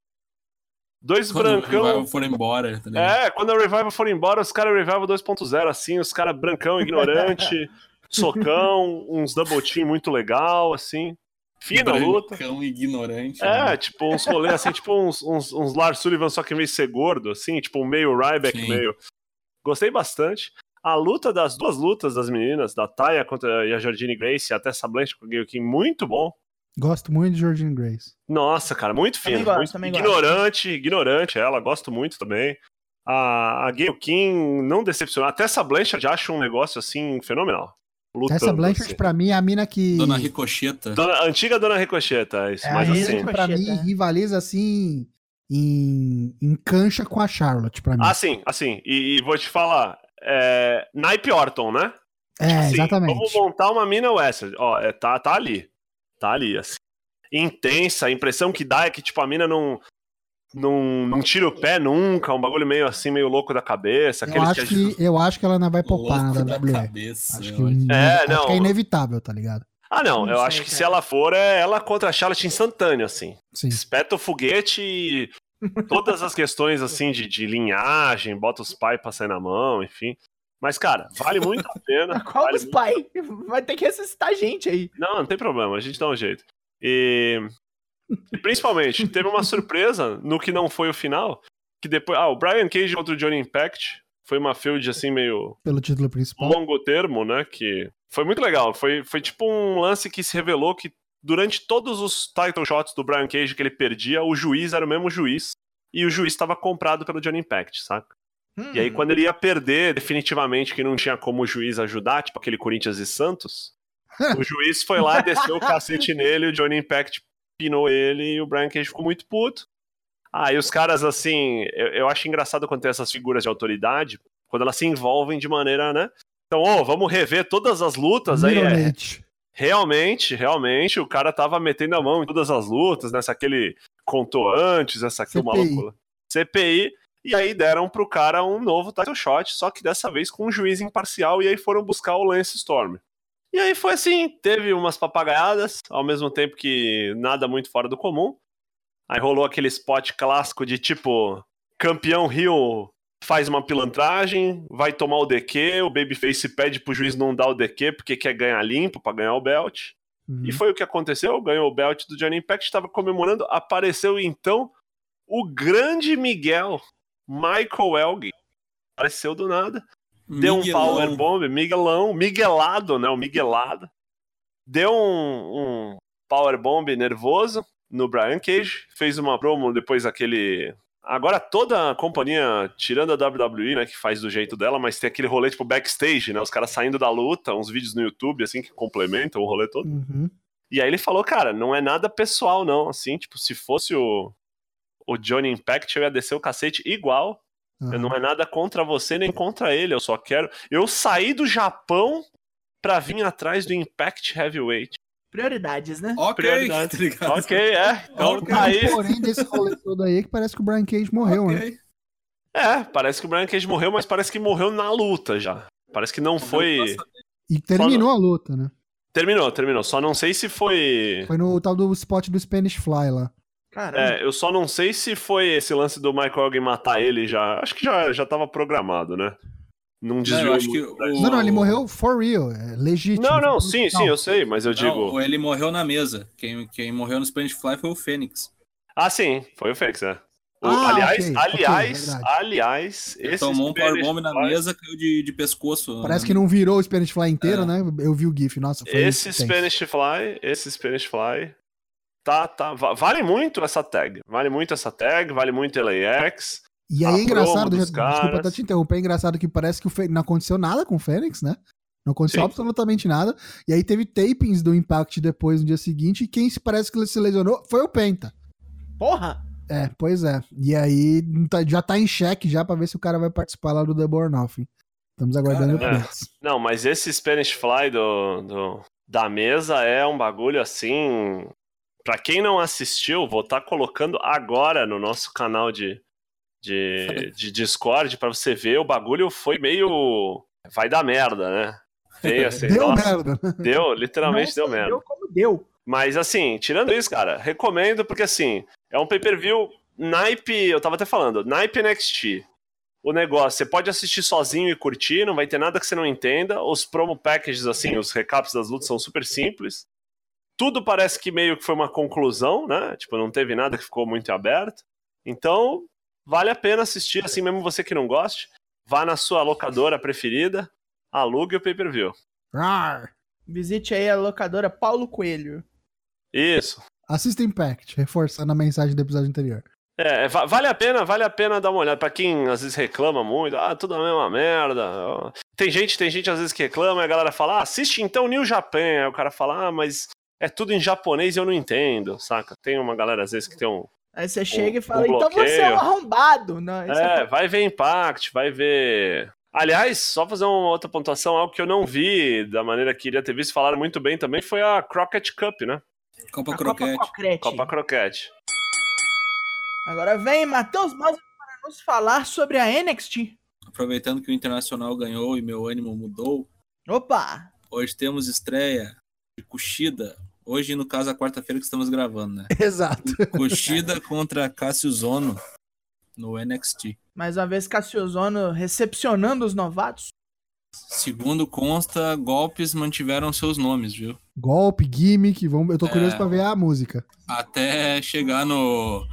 Dois Quando o brancão. Revival for embora, tá? É, quando a Revival for embora, os caras Revival 2.0, assim, os caras brancão, ignorante, socão, uns double team muito legal, assim. Fina a luta. Brancão ignorante. É, né? tipo, uns rolês assim, tipo uns, uns, uns Lars Sullivan, só que meio ser gordo, assim, tipo meio Ryback, Sim. meio. Gostei bastante. A luta das duas lutas das meninas, da Taya contra a Jordine Grace e até essa Blanche com o Gayle King, muito bom. Gosto muito de Georgine Grace. Nossa, cara, muito Também fino. gosto, muito também gosto. ignorante, ignorante ela, gosto muito também. A, a Gayle King não decepcionou. Até essa Blanchard acha um negócio assim fenomenal. Lutando, Essa Blanchard, assim. pra mim, é a mina que. Dona Ricocheta. Dona- antiga Dona Ricocheta, é isso. é assim. pra mim, Ricocheta. rivaliza assim. Em, em cancha com a Charlotte, pra mim. Assim, assim. E, e vou te falar. É, Naipe Orton, né? é, Assim, exatamente. Vamos montar uma mina Western. Ó, é, tá, tá ali. Tá ali, assim. Intensa, a impressão que dá é que, tipo, a mina não, não, não tira o pé nunca, um bagulho meio assim, meio louco da cabeça. Eu acho, que... que, eu acho que ela não vai poupar Louco na da WWE. cabeça. Acho que. É, acho não. que é inevitável, tá ligado? Ah, não, Não eu sei, acho que cara. se ela for, é ela contra a Charlotte instantâneo, assim. Sim. Espeta o foguete e Todas as questões assim de, de linhagem, bota os pais pra sair na mão, enfim. Mas, cara, vale muito a pena. Qual vale dos pai? Vai ter que ressuscitar a gente aí. Não, não tem problema, a gente dá um jeito. E principalmente, teve uma surpresa no que não foi o final, que depois... Ah, o Brian Cage contra o Johnny Impact foi uma feud, assim, meio Pelo título principal. longo termo, né, que foi muito legal. Foi, foi tipo um lance que se revelou que durante todos os title shots do Brian Cage que ele perdia, o juiz era o mesmo juiz, e o juiz estava comprado pelo Johnny Impact, saca? E aí, Hum, quando ele ia perder, definitivamente, que não tinha como o juiz ajudar, tipo aquele Corinthians e Santos, o juiz foi lá, desceu o cacete nele, o Johnny Impact pinou ele e o Brian Cage ficou muito puto. Ah, e os caras, assim, eu, eu acho engraçado quando tem essas figuras de autoridade, quando elas se envolvem de maneira, né? Então, ô, vamos rever todas as lutas aí. É, realmente, realmente, o cara tava metendo a mão em todas as lutas, né? Se aquele contou antes, essa aqui é uma loucura. CPI. E aí deram pro cara um novo title shot, só que dessa vez com um juiz imparcial, e aí foram buscar o Lance Storm. E aí foi assim, teve umas papagaiadas, ao mesmo tempo que nada muito fora do comum. Aí rolou aquele spot clássico de tipo, campeão Rio faz uma pilantragem, vai tomar o DQ, o Babyface pede pro juiz não dar o DQ porque quer ganhar limpo pra ganhar o belt. Uhum. E foi o que aconteceu, ganhou o belt do Johnny Impact, estava comemorando, apareceu então o grande Miguel, Michael Elgin. Apareceu do nada, deu um power bomb, Miguelão, Miguelado, né, o Miguelado. Deu um, um power bomb nervoso no Brian Cage, fez uma promo depois aquele Agora toda a companhia, tirando a WWE, né, que faz do jeito dela, mas tem aquele rolê tipo backstage, né, os caras saindo da luta, uns vídeos no YouTube assim que complementam o rolê todo. Uhum. E aí ele falou, cara, não é nada pessoal, não. Assim, tipo, se fosse o, o Johnny Impact, eu ia descer o cacete igual. Aham. Não é nada contra você nem contra ele. Eu só quero. Eu saí do Japão pra vir atrás do Impact Heavyweight. Prioridades, né? Ok, Prioridade. tá ok, é. Então Ok. tá aí. Porém, desse rolê todo aí, é que parece que o Brian Cage morreu, né? Ok. É, parece que o Brian Cage morreu, mas parece que morreu na luta já. Parece que não foi. E terminou a luta, né? Terminou, terminou. Só não sei se foi. Foi no tal do spot do Spanish Fly lá. Caramba. É, eu só não sei se foi esse lance do Michael alguém matar ele já. Acho que já, já tava programado, né? Não Não, desviou eu acho que muito. o... Não, não, ele morreu for real, é legítimo. Não, não, sim, sim, eu sei, mas eu Não, digo. ele morreu na mesa. Quem, quem morreu no Spanish Fly foi o Fênix. Ah, sim, foi o Fênix, é. O- Ah, aliás, ok, ok, aliás, verdade. aliás, Ele esse tomou um powerbomb na Fly- mesa, caiu de, de pescoço. Parece que não virou o Spanish Fly inteiro, É. né? Eu vi o GIF, nossa, foi Esse. Spanish Fly, esse Spanish Fly, tá, tá, va- vale muito essa tag, vale muito essa tag, vale muito LAX. E aí é engraçado, já- desculpa até te interromper, é engraçado que parece que o Fê- não aconteceu nada com o Fênix, né? Não aconteceu Sim. absolutamente nada. E aí teve tapings do Impact depois, no dia seguinte, e quem se parece que ele se lesionou foi o Penta. Porra! É, pois é. E aí tá- já tá em xeque já pra ver se o cara vai participar lá do Double or Nothing. Estamos aguardando Caramba. updates. Não, mas esse Spanish Fly do, do- da mesa é um bagulho assim. Pra quem não assistiu, vou estar colocando agora no nosso canal de, de, de Discord pra você ver. O bagulho foi meio. Vai dar merda, né? Veio assim, Deu nossa, merda. né? deu, literalmente Nossa, deu merda. Deu como deu. Mas assim, tirando isso, cara, recomendo porque assim, é um pay-per-view naipe, eu tava até falando, naipe NXT. O negócio, você pode assistir sozinho e curtir, não vai ter nada que você não entenda. Os promo packages, assim, os recaps das lutas são super simples. Tudo parece que meio que foi uma conclusão, né? Tipo, não teve nada que ficou muito aberto. Então, vale a pena assistir, assim, mesmo você que não goste. Vá na sua locadora preferida, alugue o pay-per-view. Visite aí a locadora Paulo Coelho. Isso. Assista Impact, reforçando a mensagem do episódio anterior. É, va- vale a pena, vale a pena dar uma olhada. Pra quem às vezes reclama muito, ah, tudo a mesma merda. Tem gente, tem gente às vezes que reclama e a galera fala, ah, assiste então New Japan. Aí o cara fala, ah, mas é tudo em japonês e eu não entendo, saca? Tem uma galera às vezes que tem um. Aí você chega e fala, um então você é um arrombado. Não, isso É, é... vai ver Impact, vai ver. Aliás, só fazer uma outra pontuação, algo que eu não vi da maneira que iria ter visto, falaram muito bem também, foi a Crockett Cup, né? Copa a Croquete. Copa Croquete. Agora vem Matheus Mauser para nos falar sobre a NXT. Aproveitando que o Internacional ganhou e meu ânimo mudou, Opa! hoje temos estreia de Kushida. Hoje, no caso, a quarta-feira que estamos gravando, né? Exato. Kushida contra Cassius Ono no NXT. Mais uma vez, Cassiusono recepcionando os novatos. Segundo consta, golpes mantiveram seus nomes, viu? Golpe, gimmick, vamos, eu tô É. curioso pra ver a música. Até chegar no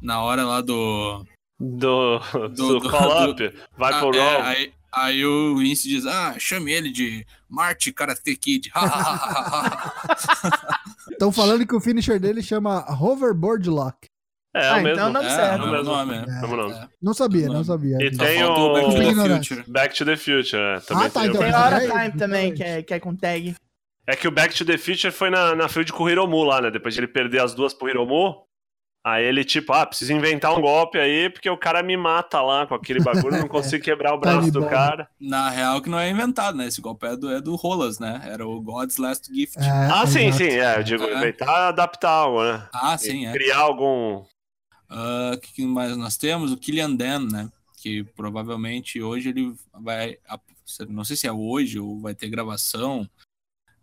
na hora lá do Do, do, do- do- up, vai Ah, pro é, Raw. aí, aí o Vince diz: Ah, chame ele de Marty Karate Kid. Estão falando que o finisher dele chama Hoverboard Lock. É, Ah, o então mesmo. não- Tá é, certo. é o mesmo nome. é. É, nome. É. Não sabia, Não. não sabia. E Só tem o Back to the. Future. Back to the Future, é, também Ah, tá, tem então Tem é, Hora é, Time também, diferente. que é, que é com tag. É que o Back to the Future foi na, na field com o Hiromu lá, né? Depois de ele perder as duas pro Hiromu. Aí ele, tipo, ah, preciso inventar um golpe aí, porque o cara me mata lá com aquele bagulho, não consigo quebrar o braço do bomb. cara. Na real, que não é inventado, né? Esse golpe é do, é do Rolas, né? Era o God's Last Gift. É, Ah, sim, exato. sim, é, eu digo, É. inventar, adaptar algo, né? Ah, sim, é. Criar algum. O que, que mais nós temos? O Killian Dan, né? Que provavelmente hoje ele vai. Não sei se é hoje ou vai ter gravação,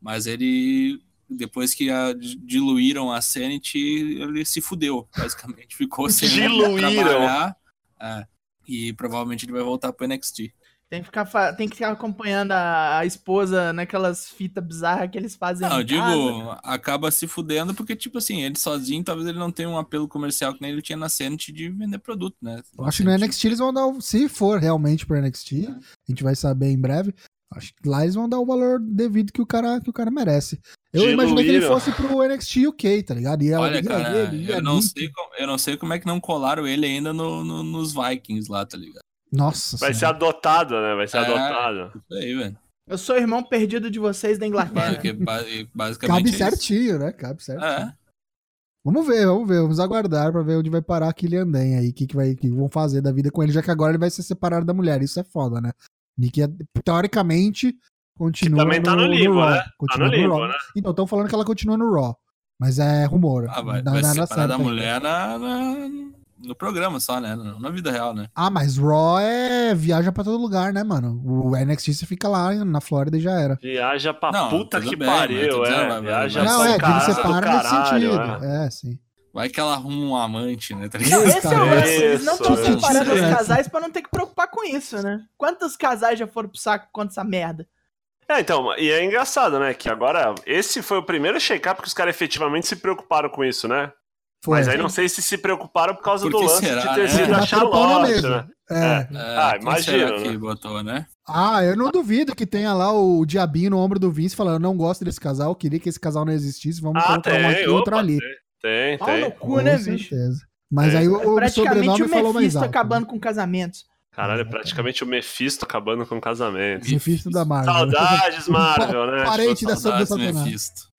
mas ele. Depois que a- diluíram a Sanity, ele se fudeu, basicamente. Ficou sem Diluíram? trabalhar. É, e provavelmente ele vai voltar pro NXT. Tem que ficar, fa- tem que ficar acompanhando a, a esposa naquelas fitas bizarras que eles fazem. Não, eu digo, casa. acaba se fudendo porque, tipo assim, ele sozinho, talvez ele não tenha um apelo comercial que nem ele tinha na Sanity de vender produto, né? Eu acho que no NXT eles vão dar, o- se for realmente pro NXT, É. a gente vai saber em breve. Acho que lá eles vão dar o valor devido que o cara, que o cara merece. Eu Diluíram. imaginei que ele fosse pro NXT UK, tá ligado? E ela Olha, ia cara, ele, ia eu não, vir. sei como, eu não sei como é que não colaram ele ainda no, no- nos Vikings lá, tá ligado? Nossa Vai ser senhora. adotado, né? Vai ser É. adotado. Isso aí, velho. Eu sou o irmão perdido de vocês da Inglaterra. Porque basicamente. Cabe é certinho, né? Cabe certinho. É. Vamos ver, vamos ver, vamos aguardar pra ver onde vai parar aquele Anden aí, o que, que, vai, que vão fazer da vida com ele, já que agora ele vai ser separado da mulher. Isso é foda, né? Nick, é- teoricamente, continua também tá no limbo, Raw. né? Tá Continua no no limbo, Raw. né? Então, estão falando que ela continua no Raw. Mas é rumor. Ah, vai, Não vai é nada separar da mulher na, na- no programa só, né? Na vida real, né? Ah, mas Raw é viaja pra todo lugar, né, mano? O NXT você fica lá na Flórida e já era. Viaja pra Não, puta que bem, pariu, tô dizendo, é. vai- vai- Viaja vai- não, pra é, que do separa nesse caralho, sentido. é. É, sim. Vai que ela arruma um amante, né? Tá Não, esse é o cara. lance. Eles não estão Isso, separando os casais pra não ter que preocupar com isso, né? Quantos casais já foram pro saco contra essa merda? É, então, e é engraçado, né? Que agora, esse foi o primeiro shake-up que os caras efetivamente se preocuparam com isso, né? Foi. Mas aí não sei se se preocuparam por causa Por do lance será, de ter né? sido a pau na Charlotte, né? É. É, Ah, quem imagina, será né? que botou, né? Ah, eu não duvido que tenha lá o diabinho no ombro do Vince falando: eu não gosto desse casal, queria que esse casal não existisse, vamos Ah, colocar um aqui tem, e outro ali. tem, Pau tem. no cu, Com né, bicho? certeza. Mas É. aí o, o Praticamente sobrenome o falou mais Mephisto alto. acabando né? com casamentos. Caralho, é praticamente o Mephisto acabando com o casamento. Mephisto da Marvel. Saudades, Marvel, né? Parente Tipo, dessa do. Mephisto.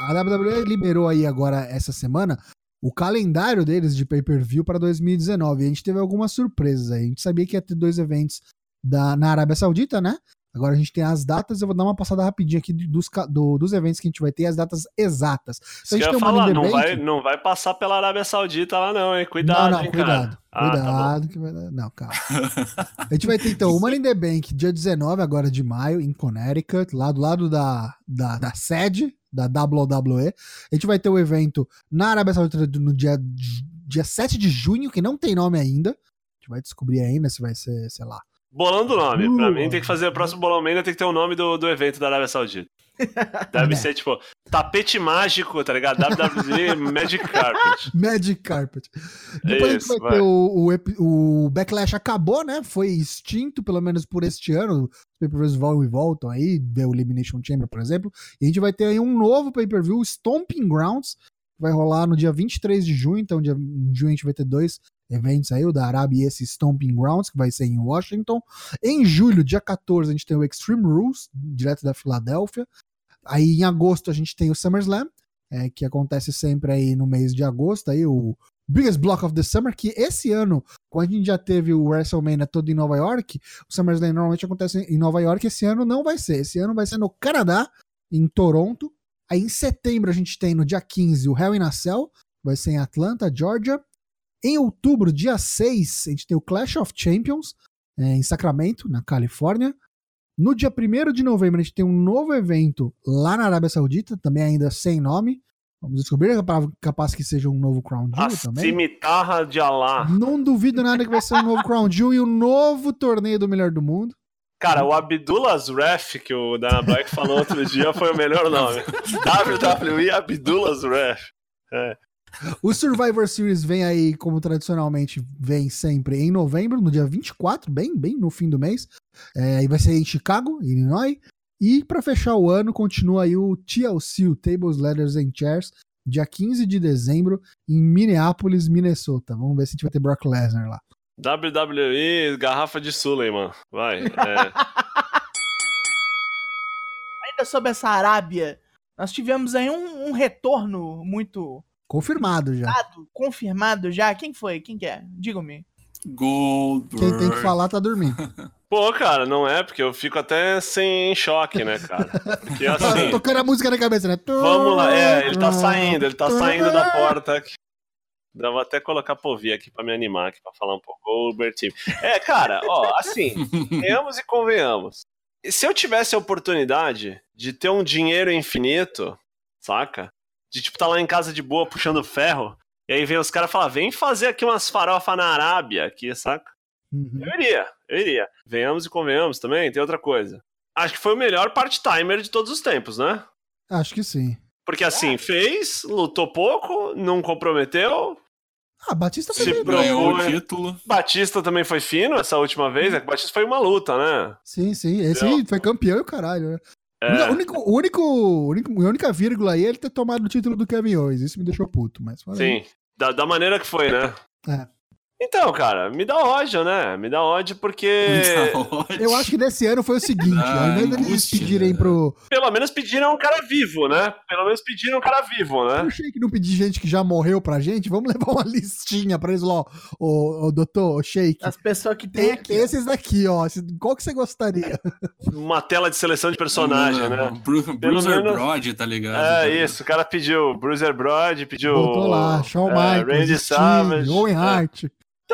A WWE liberou aí agora essa semana o calendário deles de pay-per-view para 2019. E a gente teve algumas surpresas aí. A gente sabia que ia ter dois eventos da, na Arábia Saudita, né? Agora a gente tem as datas, eu vou dar uma passada rapidinho aqui dos, do- dos eventos que a gente vai ter, as datas exatas. Isso que eu ia tem falar, não Bank- vai, não vai passar pela Arábia Saudita lá não, hein? Cuidado, não, não, hein, cuidado. cara. Ah, tá cuidado que vai dar. Não, calma. a gente vai ter então o Money in the Bank, dia 19 agora de maio, em Connecticut, lá do lado da, da, da sede da WWE. A gente vai ter o evento na Arábia Saudita no dia, dia 7 de junho, que não tem nome ainda. A gente vai descobrir ainda se vai ser, sei lá. Bolando o nome. Pra Uh. mim tem que fazer o próximo bolão ainda tem que ter o nome do, do evento da Arábia Saudita. Deve É. ser tipo tapete mágico, tá ligado? WWE Magic Carpet. Magic Carpet. Depois a Isso, gente vai, vai. ter o, o, o Backlash acabou, né? Foi extinto, pelo menos por este ano. Os pay-per-views vão e voltam aí, The Elimination Chamber, por exemplo. E a gente vai ter aí um novo pay-per-view, Stomping Grounds, que vai rolar no dia 23 de junho. Então, dia, em junho a gente vai ter dois eventos aí, o da Arábia e esse Stomping Grounds, que vai ser em Washington. Em julho, dia 14, a gente tem o Extreme Rules, direto da Filadélfia. Aí em agosto a gente tem o SummerSlam, é, que acontece sempre aí no mês de agosto, aí o Biggest Block of the Summer, que esse ano, quando a gente já teve o WrestleMania todo em Nova York, o SummerSlam normalmente acontece em Nova York, esse ano não vai ser. Esse ano vai ser no Canadá, em Toronto. Aí em setembro a gente tem no dia 15 o Hell in a Cell, vai ser em Atlanta, Georgia. Em outubro, dia 6, a gente tem o Clash of Champions, é, em Sacramento, na Califórnia. No dia 1 de novembro, a gente tem um novo evento lá na Arábia Saudita, também ainda sem nome. Vamos descobrir, é capaz- capaz que seja um novo Crown A Jewel também. cimitarra de Alá. Não duvido nada que vai ser um novo Crown Jewel e um novo torneio do melhor do mundo. Cara, o Abdullah's Ref, que o Dana Black falou outro dia, foi o melhor nome. WWE Abdullah's Ref. É. O Survivor Series vem aí, como tradicionalmente vem sempre, em novembro, no dia 24, bem, bem no fim do mês. É, e vai ser em Chicago, Illinois. E pra fechar o ano, continua aí o TLC, o Tables, Ladders and Chairs, dia 15 de dezembro, em Minneapolis, Minnesota. Vamos ver se a gente vai ter Brock Lesnar lá. WWE Garrafa de Suleiman. Vai. É. Ainda sobre essa Arábia, nós tivemos aí um, um retorno muito Confirmado já. dado, confirmado já. Quem foi? Quem que é? Digam-me. Goldberg. Quem tem que falar tá dormindo. Pô, cara, não é, porque eu fico até sem choque, né, cara? Porque Tá assim. tocando a música na cabeça, né? Vamos lá, é, ele tá saindo, ele tá saindo da porta aqui. Eu vou até colocar pra ouvir aqui pra me animar aqui, pra falar um pouco. Goldberg Team. É, cara, ó, assim, venhamos e convenhamos. Se eu tivesse a oportunidade de ter um dinheiro infinito, saca? De tipo, tá lá em casa de boa puxando ferro, e aí vem os caras falar, vem fazer aqui umas farofas na Arábia, aqui, saca? Uhum. Eu iria, eu iria. Venhamos e convenhamos também, tem outra coisa. Acho que foi o melhor part-timer de todos os tempos, né? Acho que sim. Porque assim, fez, lutou pouco, não comprometeu. Ah, Batista Se foi bem. pro- Ganhou o Procura. título. Batista também foi fino essa última vez, é que Batista foi uma luta, né? Sim, sim. Esse Entendeu? foi campeão e o caralho, né? É. O único, o único, o único- a única vírgula aí é ele ter tomado o título do Kevin Owens. Isso me deixou puto, mas. Sim, da, da maneira que foi, né? É. Então, cara, me dá ódio, né? Me dá ódio porque Eu acho que nesse ano foi o seguinte: Ah, ao invés deles pedirem né? pro. pelo menos pediram um cara vivo, né? Pelo menos pediram um cara vivo, né? Eu achei que não pedir gente que já morreu pra gente. Vamos levar uma listinha pra eles lá, ó. Ô, ô, doutor, ô, Shake. As pessoas que tem Tem aqui. esses daqui, ó. Qual que você gostaria? Uma tela de seleção de personagem, né? Bru Bruiser menos- Brody, tá ligado? É isso, o cara pediu Bruiser Brody, pediu. Botou lá, Shawn é, Michaels, Randy Savage. Owen é.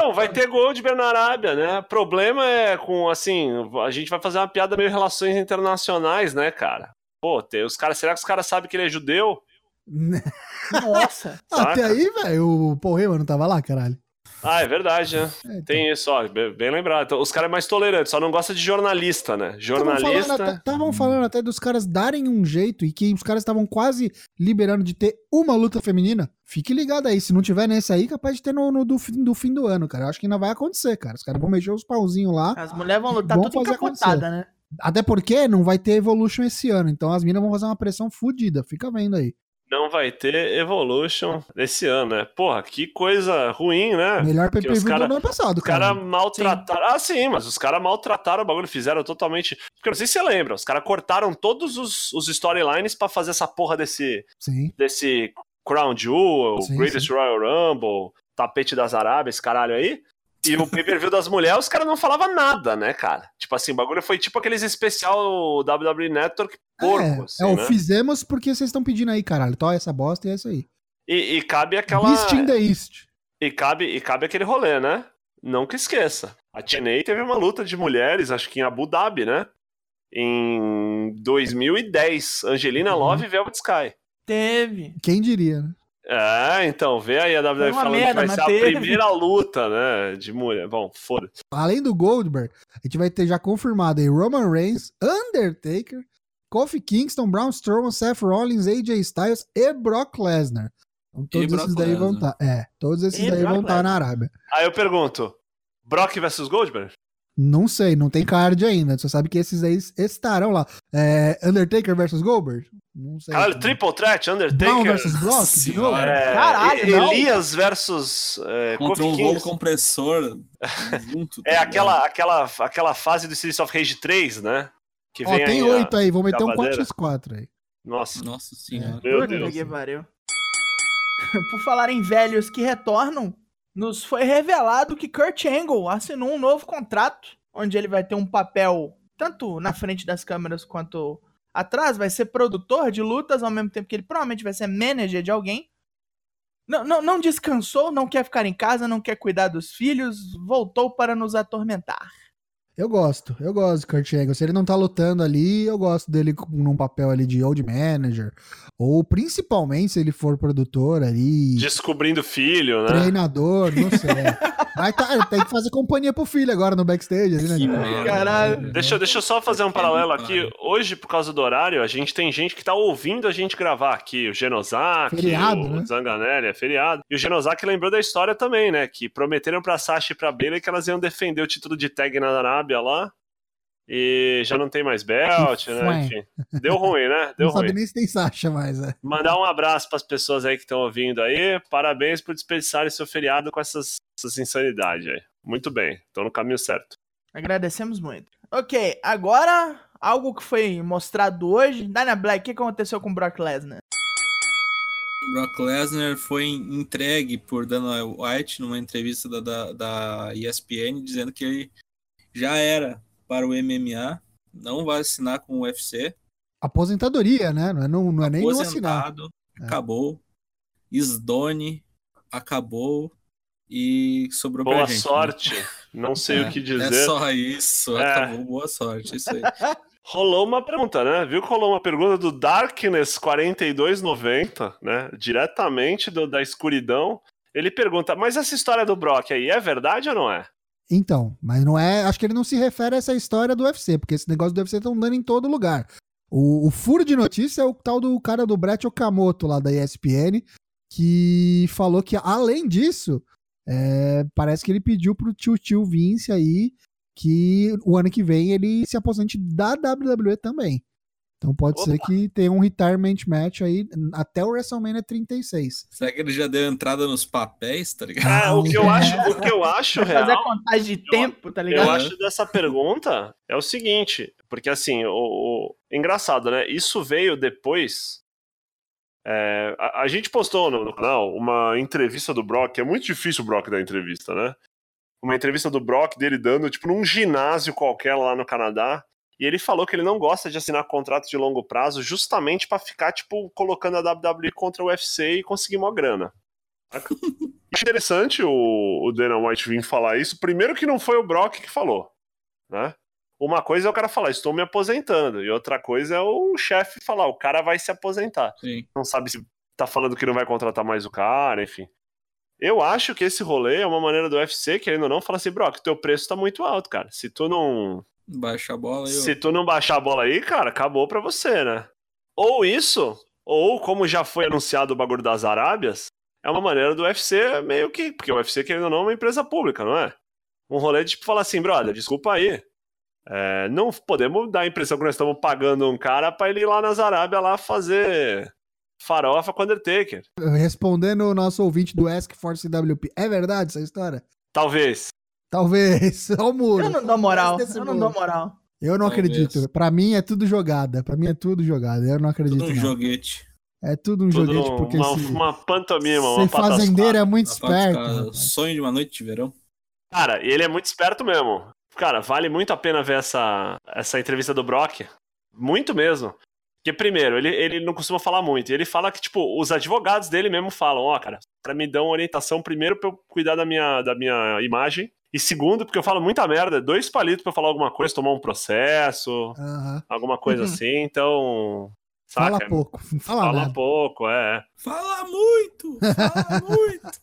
Então, vai ter Goldberg na Arábia, né? Problema é com, assim, a gente vai fazer uma piada meio relações internacionais, né, cara? Pô, tem, os caras, será que os caras sabem que ele é judeu? Nossa. Saca? Até aí, velho, o Paul Heyman não tava lá, caralho. Ah, é verdade, né? É, então. Tem isso, ó, bem, bem lembrado. Então, os caras é mais tolerantes, só não gosta de jornalista, né? Falando, Jornalista. estavam falando até dos caras darem um jeito e que os caras estavam quase liberando de ter uma luta feminina. Fique ligado aí, se não tiver nesse aí, capaz de ter no, no do, fim, do fim do ano, cara. Eu acho que ainda vai acontecer, cara. Os caras vão mexer os pauzinhos lá. As mulheres vão lutar Vamos tudo encapotada, né? Até porque não vai ter Evolution esse ano, então as minas vão fazer uma pressão fodida. Fica vendo aí. Não vai ter Evolution esse ano, né? Porra, que coisa ruim, né? Melhor pay-per-view cara- do ano passado, Os caras cara. maltrataram. Ah, sim, mas os caras maltrataram o bagulho, fizeram totalmente. Porque eu não sei se você lembra, os caras cortaram todos os, os storylines pra fazer essa porra desse, Sim. desse Crown Jewel, Sim, Greatest sim. Royal Rumble, Tapete das Arábias, caralho aí. E o pay-per-view das mulheres, os caras não falavam nada, né, cara? Tipo assim, o bagulho foi tipo aqueles especial WWE Network porco, é, assim, é, o né? fizemos porque vocês estão pedindo aí, caralho. Tó essa bosta e é isso aí. E, e cabe aquela. Beast in the East. E cabe, e cabe aquele rolê, né? Não que esqueça. A TNA teve uma luta de mulheres, acho que em Abu Dhabi, né? Em 2010. Angelina Uhum. Love e Velvet Sky. Teve. Quem diria, né? É, então, vê aí a WWE falando merda, que vai ser a teve. primeira luta, né? De mulher. Bom, foda Além do Goldberg, a gente vai ter já confirmado aí Roman Reigns, Undertaker, Kofi Kingston, Braun Strowman, Seth Rollins, AJ Styles e Brock Lesnar. Então, todos Brock esses daí vão estar. É, todos esses E daí Brock vão estar Lesnar. na Arábia. Aí eu pergunto: Brock versus Goldberg? Não sei, não tem card ainda. Só sabe que esses aí estarão lá. É, Undertaker versus Goldberg? Não sei. Caralho, também. Triple Threat, Brown Undertaker. versus Brock? De novo? É, Caralho, não. Elias versus é, Contra um rolo compressor junto. É aquela, aquela, aquela fase do Series of Rage 3, né? Que Ó, vem tem oito aí, vamos meter um cavadeira. 4x4 aí. Nossa? Nossa senhora. meu Puta Deus. Por falar em velhos que retornam, nos foi revelado que Kurt Angle assinou um novo contrato, onde ele vai ter um papel tanto na frente das câmeras quanto atrás, vai ser produtor de lutas, ao mesmo tempo que ele provavelmente vai ser manager de alguém. Não, não, não descansou, não quer ficar em casa, não quer cuidar dos filhos, voltou para nos atormentar. Eu gosto, eu gosto do Kurt Angle. Se ele não tá lutando ali, eu gosto dele num papel ali de old manager. Ou principalmente se ele for produtor ali. Descobrindo filho, né? Treinador, não sei. Vai tá, tem que fazer companhia pro filho agora no backstage. Ali, né? Que. Caralho. Deixa, deixa eu só fazer um paralelo aqui. Hoje, por causa do horário, a gente tem gente que tá ouvindo a gente gravar aqui. O Genosaki, Feriado, o né? Zanganelli, é feriado. E o Genosaki lembrou da história também, né? Que prometeram pra Sasha e pra Bailey que elas iam defender o título de tag na Arábia lá. E já não tem mais belt, né? Enfim. Deu ruim, né? Deu não ruim. sabe nem se tem Sasha mais, né? Mandar um abraço pras pessoas aí que estão ouvindo aí. Parabéns por desperdiçarem seu feriado com essas, essas insanidades aí. Muito bem, estão no caminho certo. Agradecemos muito. Ok, agora algo que foi mostrado hoje. Dana Black, o que aconteceu com o Brock Lesnar? Brock Lesnar foi entregue por Dana White numa entrevista da, da, da ESPN dizendo que ele já era para o MMA, não vai assinar com o UFC, Aposentadoria, né? Não é, não, não é nem não assinar. É. acabou, Isdone, acabou e sobrou Boa pra gente. né? sorte. Não sei É, o que É dizer. só isso, É. acabou, boa sorte, isso aí. Rolou uma pergunta, né? Viu que rolou uma pergunta do Darkness 4290, né? Diretamente do- da escuridão. Ele pergunta, mas essa história do Brock aí é verdade ou não é? Então, mas não é. Acho que ele não se refere a essa história do UFC, porque esse negócio do UFC estão dando em todo lugar. O, o furo de notícia é o tal do cara do Brett Okamoto lá da ESPN, que falou que, além disso, é, parece que ele pediu pro tio tio Vince aí que o ano que vem ele se aposente da WWE também. Então pode Opa. ser que tenha um retirement match aí até o WrestleMania 36. Será que ele já deu entrada nos papéis, tá ligado? É, o que eu acho, o que eu acho Vai fazer a real, contagem de tempo, tá eu ligado? acho dessa pergunta é o seguinte, porque assim, o, o- engraçado, né? Isso veio depois. é, a, a gente postou no, no canal uma entrevista do Brock, é muito difícil o Brock dar entrevista, né? Uma entrevista do Brock dele dando, tipo, num ginásio qualquer lá no Canadá. E ele falou que ele não gosta de assinar contrato de longo prazo justamente pra ficar, tipo, colocando a WWE contra o UFC e conseguir uma grana. Interessante o, o Dana White vir falar isso. Primeiro que não foi o Brock que falou, né? Uma coisa é o cara falar, estou me aposentando. E outra coisa é o chefe falar, o cara vai se aposentar. Sim. Não sabe se tá falando que não vai contratar mais o cara, enfim. Eu acho que esse rolê é uma maneira do UFC, querendo ou não, falar assim, Brock, teu preço tá muito alto, cara. Se tu não, Baixa a bola e se tu não baixar a bola aí, cara, acabou pra você, né? Ou isso, ou como já foi anunciado o bagulho das Arábias, é uma maneira do UFC meio que. Porque o UFC, querendo ou não, é uma empresa pública, não é? Um rolê de tipo falar assim, brother, desculpa aí. é, não podemos dar a impressão que nós estamos pagando um cara pra ele ir lá nas Arábias lá fazer farofa com o Undertaker. Respondendo o nosso ouvinte do Ask for CWP, é verdade essa história? Talvez. Talvez. Olha o muro. Eu não dou moral. Eu não dou moral. Eu não Talvez. acredito. Pra mim é tudo jogada. Pra mim é tudo jogada. Eu não acredito. tudo um não. joguete. É tudo um Tudo joguete, porque uma, se, uma pantomima, uma ser fazendeiro é muito esperto. rapaz. sonho de uma noite de verão. Cara, ele é muito esperto mesmo. Cara, vale muito a pena ver essa, essa entrevista do Brock. Muito mesmo. Porque, primeiro, ele, ele não costuma falar muito. E ele fala que, tipo, os advogados dele mesmo falam: Ó, cara, pra me dar uma orientação, primeiro, pra eu cuidar da minha, da minha imagem. E segundo, porque eu falo muita merda, dois palitos pra eu falar alguma coisa, tomar um processo, Aham. alguma coisa Uhum. assim. Então. Fala Saca? pouco. Fala, Fala pouco, é. Fala muito! Fala muito!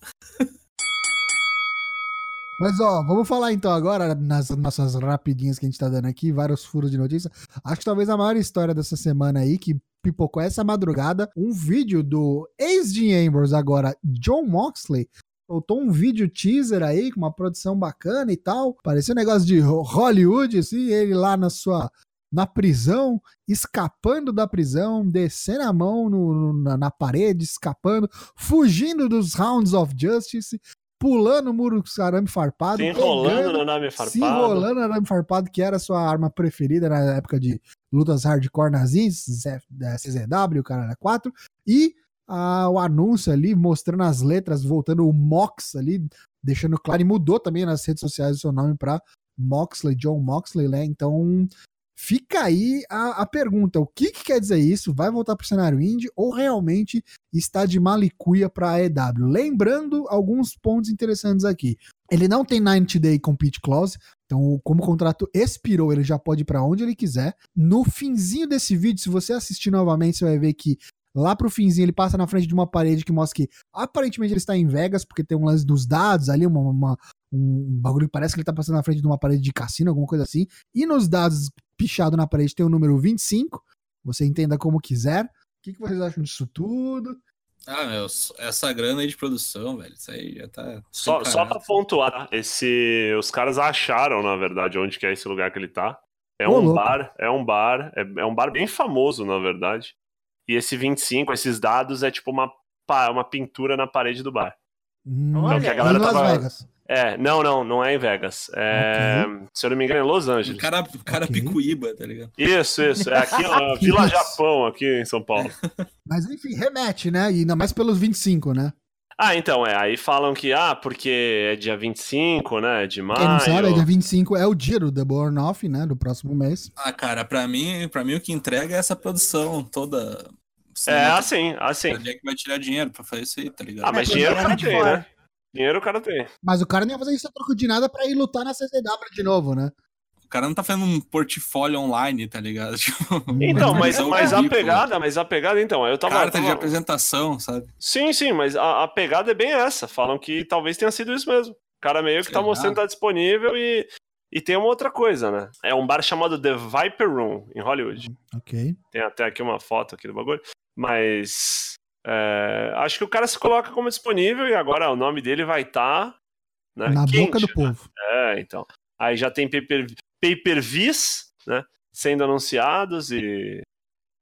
Mas ó, vamos falar então agora nas nossas rapidinhas que a gente tá dando aqui, vários furos de notícia. Acho que talvez a maior história dessa semana aí, que pipocou essa madrugada, um vídeo do ex-Dean Ambrose, agora John Moxley, soltou um vídeo teaser aí, com uma produção bacana e tal. Parecia um negócio de Ho- Hollywood, assim, ele lá na sua. Na prisão, escapando da prisão, descendo a mão no- na, na parede, escapando, fugindo dos Rounds of Justice, pulando o muro com arame farpado, Se enrolando no se farpado. enrolando no arame farpado, que era a sua arma preferida na época de lutas hardcore nazis, CZW, cara 4, e ah, o anúncio ali mostrando as letras, voltando o Mox ali, deixando claro, e mudou também nas redes sociais o seu nome para Moxley, John Moxley, né? Então fica aí a, a pergunta: o que, que quer dizer isso? Vai voltar para o cenário indie ou realmente está de malicuia para a EW? Lembrando alguns pontos interessantes aqui. Ele não tem 90 Day Compete Clause, Então, como o contrato expirou, ele já pode ir para onde ele quiser. No finzinho desse vídeo, se você assistir novamente, você vai ver que lá pro finzinho ele passa na frente de uma parede que mostra que aparentemente ele está em Vegas, porque tem um lance dos dados ali, uma, uma um bagulho que parece que ele tá passando na frente de uma parede de cassino, alguma coisa assim. E nos dados pichado na parede tem o número 25. Você entenda como quiser. O que, que vocês acham disso tudo? Ah, meu, essa grana aí de produção, velho, isso aí já tá. Só, só pra pontuar, esse, os caras acharam, na verdade, onde que é esse lugar que ele tá. É um louco. bar, é um bar, é, é um bar bem famoso, na verdade. E esse 25, esses dados, é tipo uma, uma pintura na parede do bar. Hum, Olha, que a galera em Las tava- Vegas. É, não, não, não é em Vegas. É, Se eu não me engano, é em Los O Angeles. cara, o cara Ok. picuíba, tá ligado? Isso, isso. É aqui, ó, Vila Isso. Japão, aqui em São Paulo. Mas enfim, remete, né? E ainda mais pelos 25, né? Ah, então, é. Aí falam que, ah, porque é dia 25, né? De maio. Quem não sabe, é dia 25 é o dia do The Born Off, né? Do próximo mês. Ah, cara, pra mim, pra mim o que entrega é essa produção toda. É, assim, assim. Onde é que vai tirar dinheiro pra fazer isso aí, tá ligado? Ah, mas É, dinheiro o dinheiro cara de tem, né? Dinheiro o cara tem. Mas o cara não ia fazer isso a troco de nada pra ir lutar na CCW de novo, né? O cara não tá fazendo um portfólio online, tá ligado? Tipo, Então, mas, mas a pegada, mas a pegada, então, eu tava. carta de tava- apresentação, sabe? Sim, sim, mas a, a pegada é bem essa. Falam que talvez tenha sido isso mesmo. O cara meio que tá mostrando que tá disponível e. E tem uma outra coisa, né? É um bar chamado The Viper Room, em Hollywood. Ok. Tem até aqui uma foto aqui do bagulho. Mas. é, acho que o cara se coloca como disponível e agora o nome dele vai estar. né, Na quente, boca do né? povo. É, então. Aí já tem pay-per- pay-per-views, né? Sendo anunciados e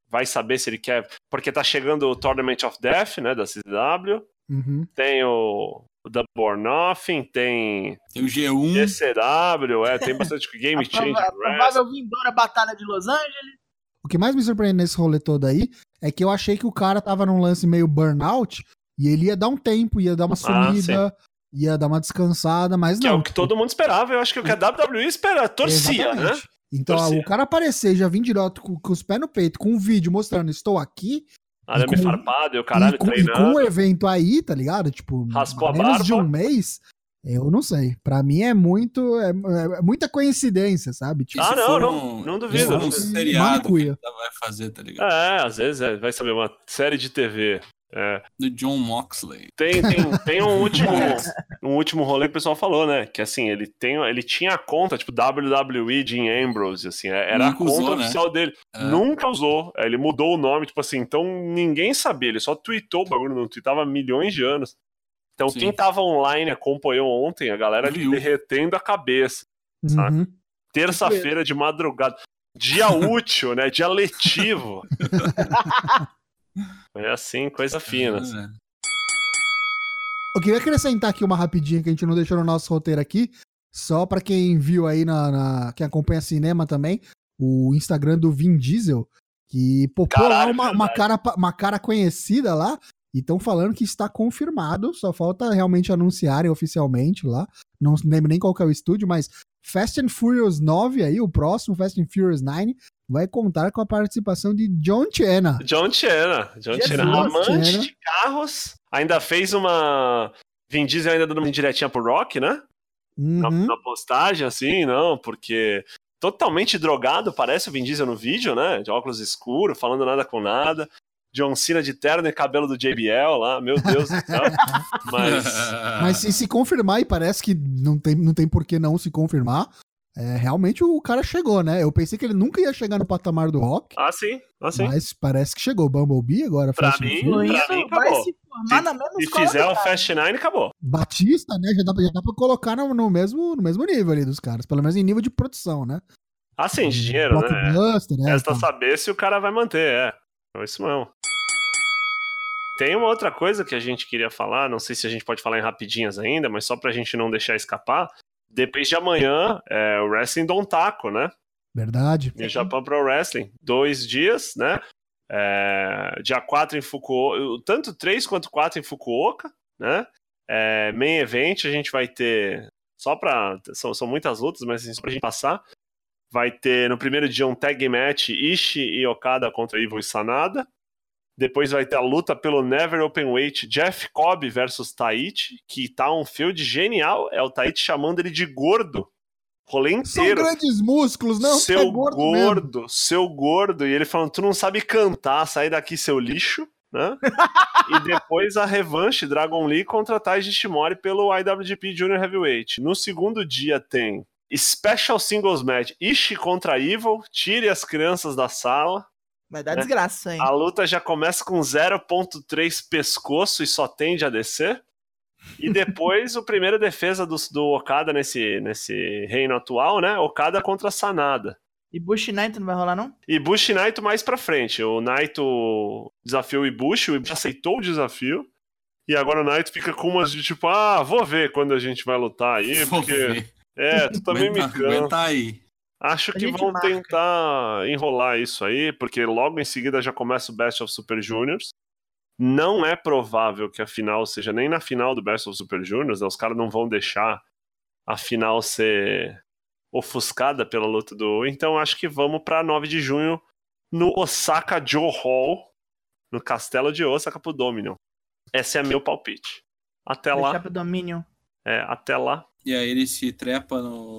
vai saber se ele quer. Porque tá chegando o Tournament of Death, né? Da CW. Uhum. Tem o, o The Born Nothing, tem Tem o G1. ECW, é, tem bastante Game A, Changer. prova- provável vindoura batalha de Los Angeles. O que mais me surpreende nesse rolê todo aí é que eu achei que o cara tava num lance meio burnout e ele ia dar um tempo, ia dar uma sumida, ia dar uma descansada, mas Que é não. o que todo mundo esperava, eu acho que é o que a WWE espera, torcia, né? Então, Torcia. o cara aparecer, já vir direto com, com os pés no peito, com um vídeo mostrando estou aqui, Arame com- farpado e o caralho e, com, e treinando. com o evento aí, tá ligado? Tipo, Raspou a menos de barba. um mês, eu não sei. Pra mim é muito. É, é muita coincidência, sabe? Tipo, Ah, não, não, não duvido, for não um seriado que vai fazer, tá ligado? É, às vezes é, vai saber, uma série de TV. É. Do John Moxley. Tem, tem, tem um último um último rolê que o pessoal falou, né? Que assim, ele, tem, ele tinha a conta, tipo, WWE Jim Ambrose, assim, era Nunca a conta usou, né? oficial dele. É. Nunca usou. É, Ele mudou o nome, tipo assim, então ninguém sabia, ele só tweetou o bagulho, não tweetava há milhões de anos. Então Sim. quem tava online acompanhou ontem, a galera Viu. derretendo a cabeça. uhum. Terça-feira de madrugada. Dia útil, né? Dia letivo. É assim, coisa fina. É, Eu queria acrescentar aqui uma rapidinha que a gente não deixou no nosso roteiro aqui, só pra quem viu aí na, na- quem acompanha cinema também, o Instagram do Vin Diesel, que popou lá uma, uma cara, uma cara conhecida lá, e estão falando que está confirmado, só falta realmente anunciarem oficialmente lá. Não lembro nem qual que é o estúdio, mas Fast and Furious 9 aí, o próximo Fast and Furious 9, vai contar com a participação de John Cena. John Cena. John Jesus, Cena, amante Cena. de carros. Ainda fez uma. Vin Diesel ainda dando uma indiretinha pro Rock, né? Na, Uhum. na postagem, assim, não, porque. Totalmente drogado, parece o Vin Diesel no vídeo, né? De óculos escuros, falando nada com nada. John Cena de terno e cabelo do JBL lá, meu Deus do céu. Mas. Mas se se confirmar, e parece que não tem, não tem por que não se confirmar, é, realmente o cara chegou, né? Eu pensei que ele nunca ia chegar no patamar do rock, Ah, sim, ah, sim. mas parece que chegou. Bumblebee agora, Pra Fast mim, pra mim, vai acabou. se Se escola fizer o. Fast Nine, acabou. Batista, né? Já dá, pra- já dá pra colocar no, no mesmo, no mesmo nível ali dos caras, pelo menos em nível de produção, né? Ah, sim, de dinheiro, né? Blockbuster, né? Resta Então, saber se o cara vai manter, é. É isso mesmo. Tem uma outra coisa que a gente queria falar, não sei se a gente pode falar em rapidinhas ainda, mas só pra gente não deixar escapar. Depois de amanhã, é o Wrestling Don Taco, né? Verdade. No Japão Pro Wrestling. Dois dias, né? É, dia 4 em Fukuoka, tanto 3 quanto 4 em Fukuoka, né? É, main event a gente vai ter, só pra, são, são muitas lutas, mas assim, só pra gente passar, vai ter no primeiro dia um tag match Ishi e Okada contra Evil e Sanada, depois vai ter a luta pelo Never Openweight Jeff Cobb versus Taichi, que tá um field genial, é o Taichi chamando ele de gordo, rolê São inteiro. grandes músculos, não? seu é gordo, gordo, seu gordo. E ele falando, tu não sabe cantar, sai daqui, seu lixo, né? e depois a revanche Dragon Lee contra Taiji Shimori pelo IWGP Junior Heavyweight. No segundo dia tem Special Singles Match Ishi contra Evil, tire as crianças da sala. Vai dar É. desgraça, hein? A luta já começa com 0.3 pescoço e só tende a descer. E depois o primeiro defesa do, do Okada nesse, nesse reino atual, né? Okada contra Sanada. E Bush Knight não vai rolar, não? E Bush e Naito mais pra frente. O Naito desafiou o Ibushi, o Ibushi aceitou o desafio. E agora o Naito fica com umas de tipo, ah, vou ver quando a gente vai lutar aí, Vou porque. ver. É, tu também me cansa. Aguenta aí. Acho A que vão marca. tentar enrolar isso aí, porque logo em seguida já começa o Best of Super Juniors. Não é provável que a final seja nem na final do Best of Super Juniors, né? os caras não vão deixar a final ser ofuscada pela luta do. Então acho que vamos pra 9 de junho no Osaka Joe Hall, no Castelo de Osaka pro Dominion. Esse é meu palpite. Até Deixar lá, pro Dominion. é, até lá. E aí ele se trepa no.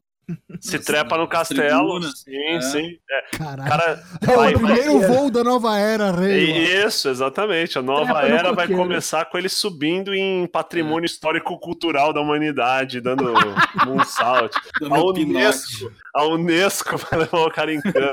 Se trepa no castelo. Sim, É. sim. É, cara, É vai- o primeiro voo da nova era, rei. Isso, exatamente. A nova Trepa no era vai começar com ele subindo em patrimônio histórico-cultural da humanidade, dando moonsault. Dando A. Unesco, a Unesco vai levar o cara em cana.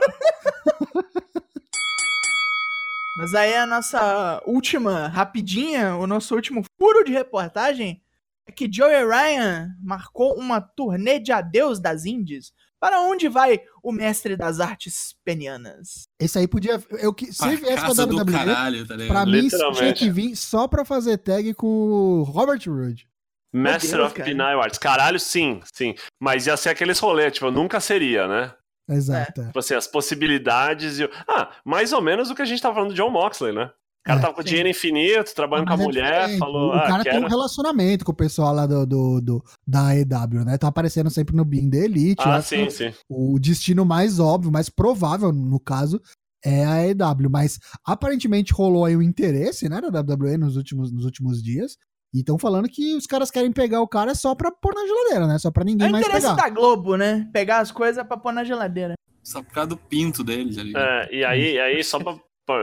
Mas aí a nossa última rapidinha, o nosso último furo de reportagem é que Joey Ryan marcou uma turnê de adeus das Indies. Para onde vai o mestre das artes penianas? Esse aí podia. Eu, que- se Pra viesse pra do WWE, caralho, tá pra mim tinha que vir só pra fazer tag com o Robert Roode. Master Deus, of cara. Penile Arts. Caralho, sim, sim. Mas ia ser aqueles rolês, tipo, nunca seria, né? Exato. é. Tipo assim, as possibilidades e. o- Ah, mais ou menos o que a gente tava falando do John Moxley, né? O cara É, tava com sim. dinheiro infinito, trabalhando com a é mulher, falou, O ah, cara quero. tem um relacionamento com o pessoal lá do, do, do- da EW, né? Tá aparecendo sempre no Beam da Elite. Ah, sim, sim. O destino mais óbvio, mais provável, no caso, é a EW. Mas aparentemente rolou aí o interesse, né, da WWE nos últimos, nos últimos dias. E estão falando que os caras querem pegar o cara só pra pôr na geladeira, né? Só pra É ninguém o mais interesse pegar. da Globo, né? Pegar as coisas pra pôr na geladeira. Só por causa do pinto dele, tá ligado? É, e aí, aí só pra,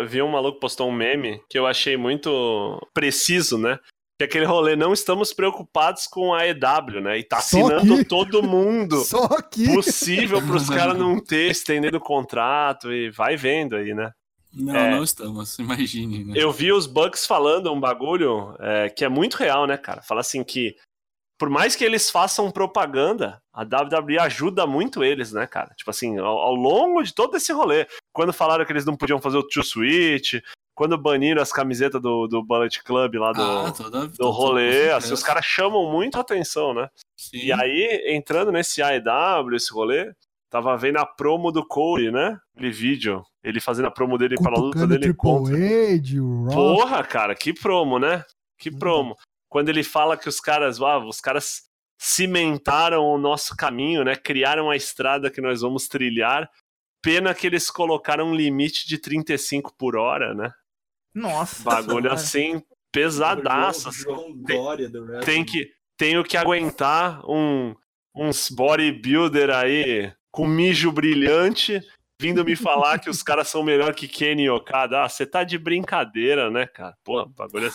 ver um maluco postou um meme que eu achei muito preciso, né? Que é aquele rolê, não estamos preocupados com a EW, né? E tá assinando todo mundo Só que. possível pros caras não ter estendido o contrato e vai vendo aí, né? Não, É. não estamos, imagine, né? Eu vi os Bucks falando um bagulho é, que é muito real, né, cara? Fala assim que, por mais que eles façam propaganda, a WWE ajuda muito eles, né, cara? Tipo assim, ao, ao longo de todo esse rolê. Quando falaram que eles não podiam fazer o Two Switch, quando baniram as camisetas do, do Bullet Club lá do, ah, toda, do rolê, assim, os caras chamam muito a atenção, né? Sim. E aí, entrando nesse AEW, esse rolê, tava vendo a promo do Corey, né? Aquele vídeo. Ele fazendo a promo dele para a luta dele contra. Triple o Rock. Porra, cara, que promo, né? Que promo. Quando ele fala que os caras, ah, os caras cimentaram o nosso caminho, né? Criaram a estrada que nós vamos trilhar. Pena que eles colocaram um limite de 35 por hora, né? Nossa. Bagulho senhora. assim, pesadaço. assim. João Dória do wrestling. Tem que, tenho que aguentar um, uns bodybuilder aí com mijo brilhante vindo me falar que os caras são melhor que Kenny e Okada. Ah, você tá de brincadeira, né, cara? Pô, bagulho é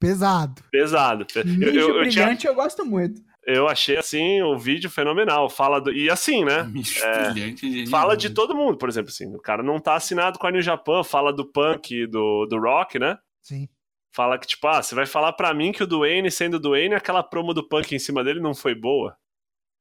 Pesado. pesado. Eu, Mijo eu, eu, tinha- brilhante eu gosto muito. Eu achei assim o vídeo fenomenal. Fala do, e assim, né? É. Fala de todo mundo, por exemplo, assim. O cara não tá assinado com a New Japan, fala do Punk e do, do Rock, né? Sim. Fala que, tipo, ah, você vai falar pra mim que o Duane, sendo Duane, aquela promo do Punk em cima dele não foi boa?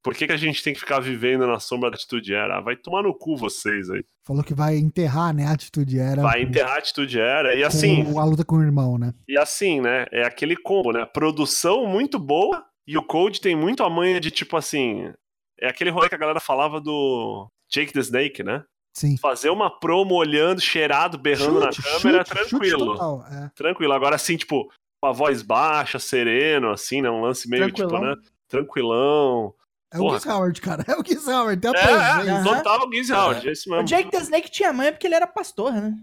Por que, que a gente tem que ficar vivendo na sombra da atitude era? Ah, vai tomar no cu vocês aí. Falou que vai enterrar, né? A atitude era. Vai enterrar a atitude era. E com assim, a luta com o irmão, né? e assim, né? É aquele combo, né? Produção muito boa e o Code tem muito a manha de, tipo assim. É aquele rolê que a galera falava do Jake the Snake, né? Sim. Fazer uma promo olhando, cheirado, berrando na câmera, chute, chute tranquilo. total, é. tranquilo. Agora, assim, tipo, com a voz baixa, sereno, assim, né? Um lance meio, Tranquilão. tipo, né? Tranquilão. É Porra, o Giz Howard, cara. É o Giz Howard. Tem a É, presença. é, total Giz Howard, é esse O mesmo. Jake the Snake tinha mãe porque ele era pastor, né?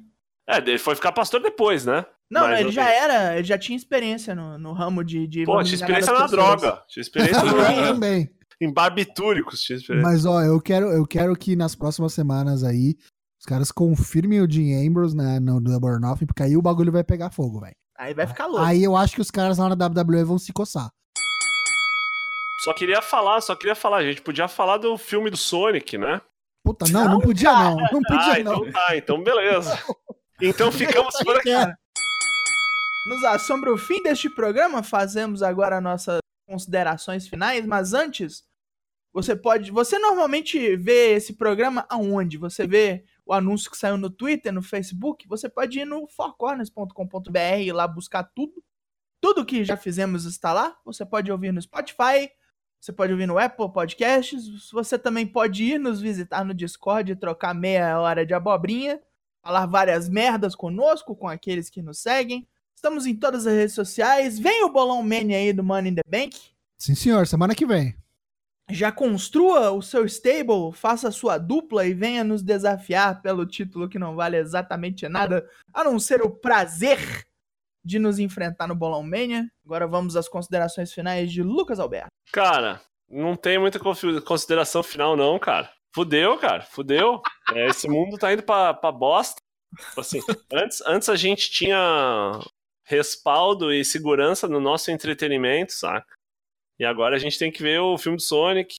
É, ele foi ficar pastor depois, né? Não, Mas, não, ele já era, ele já tinha experiência no, no ramo de. de Pô, tinha experiência na droga. Tinha experiência Também, no... também. em barbitúricos tinha diferença. Mas ó, eu quero, eu quero que nas próximas semanas aí os caras confirmem o Dean Ambrose né, no Double or Nothing, porque aí o bagulho vai pegar fogo, velho. Aí vai ficar louco. Aí eu acho que os caras lá na WWE vão se coçar. Só queria falar, só queria falar, gente. Podia falar do filme do Sonic, né? Puta, não, não podia não. Não podia ah, não. então tá, então beleza. Então ficamos por aqui. Nos assombra o fim deste programa. Fazemos agora nossas considerações finais, mas antes, você pode. Você normalmente vê esse programa aonde? Você vê o anúncio que saiu no Twitter, no Facebook? Você pode ir no fourcorners.com.br e lá buscar tudo. Tudo que já fizemos está lá. Você pode ouvir no Spotify, você pode ouvir no Apple Podcasts. Você também pode ir nos visitar no Discord e trocar meia hora de abobrinha, falar várias merdas conosco, com aqueles que nos seguem. Estamos em todas as redes sociais. Vem o Bolão Mania aí do Money in the Bank. Sim, senhor, semana que vem. Já construa o seu stable, faça a sua dupla e venha nos desafiar pelo título que não vale exatamente nada, a não ser o prazer de nos enfrentar no Bolão Mania. Agora vamos às considerações finais de Lucas Alberto. Cara, não tem muita consideração final, não, cara. Fudeu, cara, fudeu. É, esse mundo tá indo pra, pra bosta. Tipo Assim, antes, antes a gente tinha respaldo e segurança no nosso entretenimento, saca? E agora a gente tem que ver o filme do Sonic,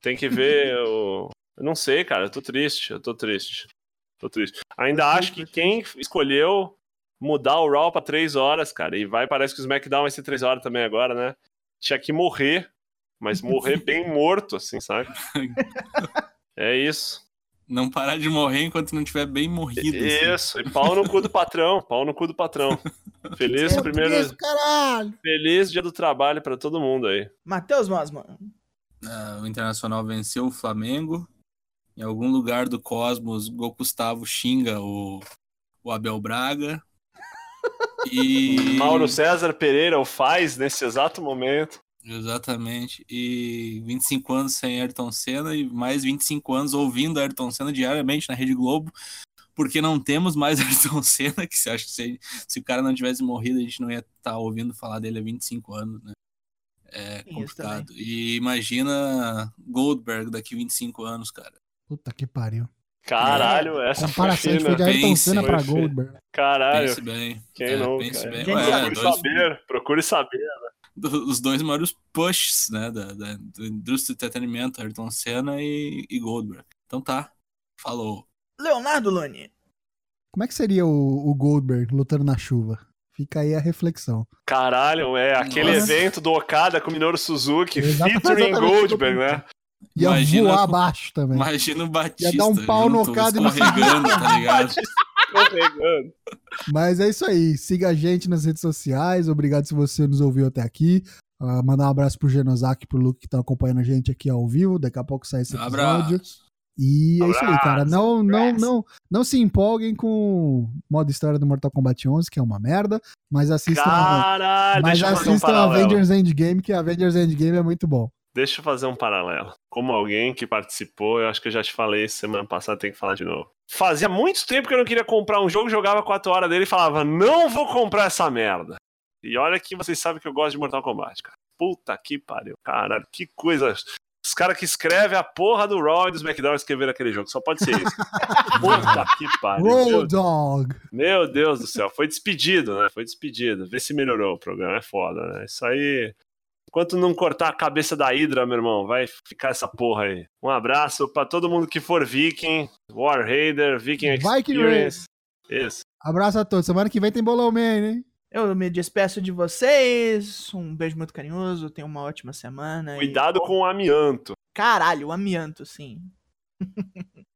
tem que ver o. Eu não sei, cara, eu tô triste, eu tô triste. Tô triste. Ainda acho que quem escolheu mudar o Raw pra três horas, cara, e vai, parece que o SmackDown vai ser três horas também agora, né? Tinha que morrer, mas morrer bem morto, assim, sabe? É isso. Não parar de morrer enquanto não tiver bem morrido. assim. Isso, e pau no cu do patrão, pau no cu do patrão. Feliz primeiro, isso, caralho. feliz dia do trabalho pra todo mundo aí. Matheus Mosman. Ah, o Internacional venceu o Flamengo. Em algum lugar do cosmos, Gol Gustavo xinga o, o Abel Braga. E. Mauro César Pereira o faz nesse exato momento. Exatamente. E 25 anos sem Ayrton Senna e mais 25 anos ouvindo Ayrton Senna diariamente na Rede Globo, porque não temos mais Ayrton Senna, que se acha que se, se o cara não tivesse morrido, a gente não ia estar ouvindo falar dele há 25 anos, né? É complicado. E imagina Goldberg daqui 25 anos, cara. Puta que pariu. Caralho, essa foi Comparação de foi de. Ayrton Pense, Senna foi pra. Goldberg. Caralho, Pense bem. quem É, não, pense cara? bem. Ué, Procure dois- saber, procure saber. do- os dois maiores pushes, né, da, da, da indústria do entretenimento, Ayrton Senna e, e Goldberg. Então tá, falou. Leonardo Loni. Como é que seria o, o Goldberg lutando na chuva? Fica aí a reflexão. Caralho, é aquele Nossa. evento do Okada com o Minoru Suzuki, Exatamente, featuring. Goldberg, né? Ia Imagina voar abaixo também. Imagina o Batista Ia dar um pau no junto, Okada e no tá ligado? Mas é isso aí. Siga a gente nas redes sociais. Obrigado se você nos ouviu até aqui. Ah, mandar um abraço pro Genosaki e pro Luke que estão acompanhando a gente aqui ao vivo. Daqui a pouco sai esse episódio. abraço. E é isso aí, cara. Abraço, Não, não, não, não se empolguem com o modo história do Mortal Kombat 11, que é uma merda, mas assistam, Caralho, mas um assistam. Avengers Endgame, que Avengers Endgame é muito bom. Deixa eu fazer um paralelo. Como alguém que participou, eu acho que eu já te falei semana passada, tem que falar de novo. Fazia muito tempo que eu não queria comprar um jogo, jogava 4 horas dele e falava, não vou comprar essa merda. E olha que vocês sabem que eu gosto de Mortal Kombat, cara. Puta que pariu, caralho, que coisa. Os caras que escrevem a porra do Raw e do SmackDown escreveram aquele jogo, só pode ser isso. Puta que pariu. Meu Road Dog! meu Deus do céu, foi despedido, né? Foi despedido. Vê se melhorou o programa, é foda, né? Isso aí. Enquanto não cortar a cabeça da Hydra, meu irmão, vai ficar essa porra aí. Um abraço pra todo mundo que for Viking, War Raider, Viking Viking Experience. Isso. Abraço a todos. Semana que vem tem Bolão Man, hein? Eu me despeço de vocês. Um beijo muito carinhoso. Tenham uma ótima semana. e- Cuidado com o amianto. Caralho, o amianto, sim.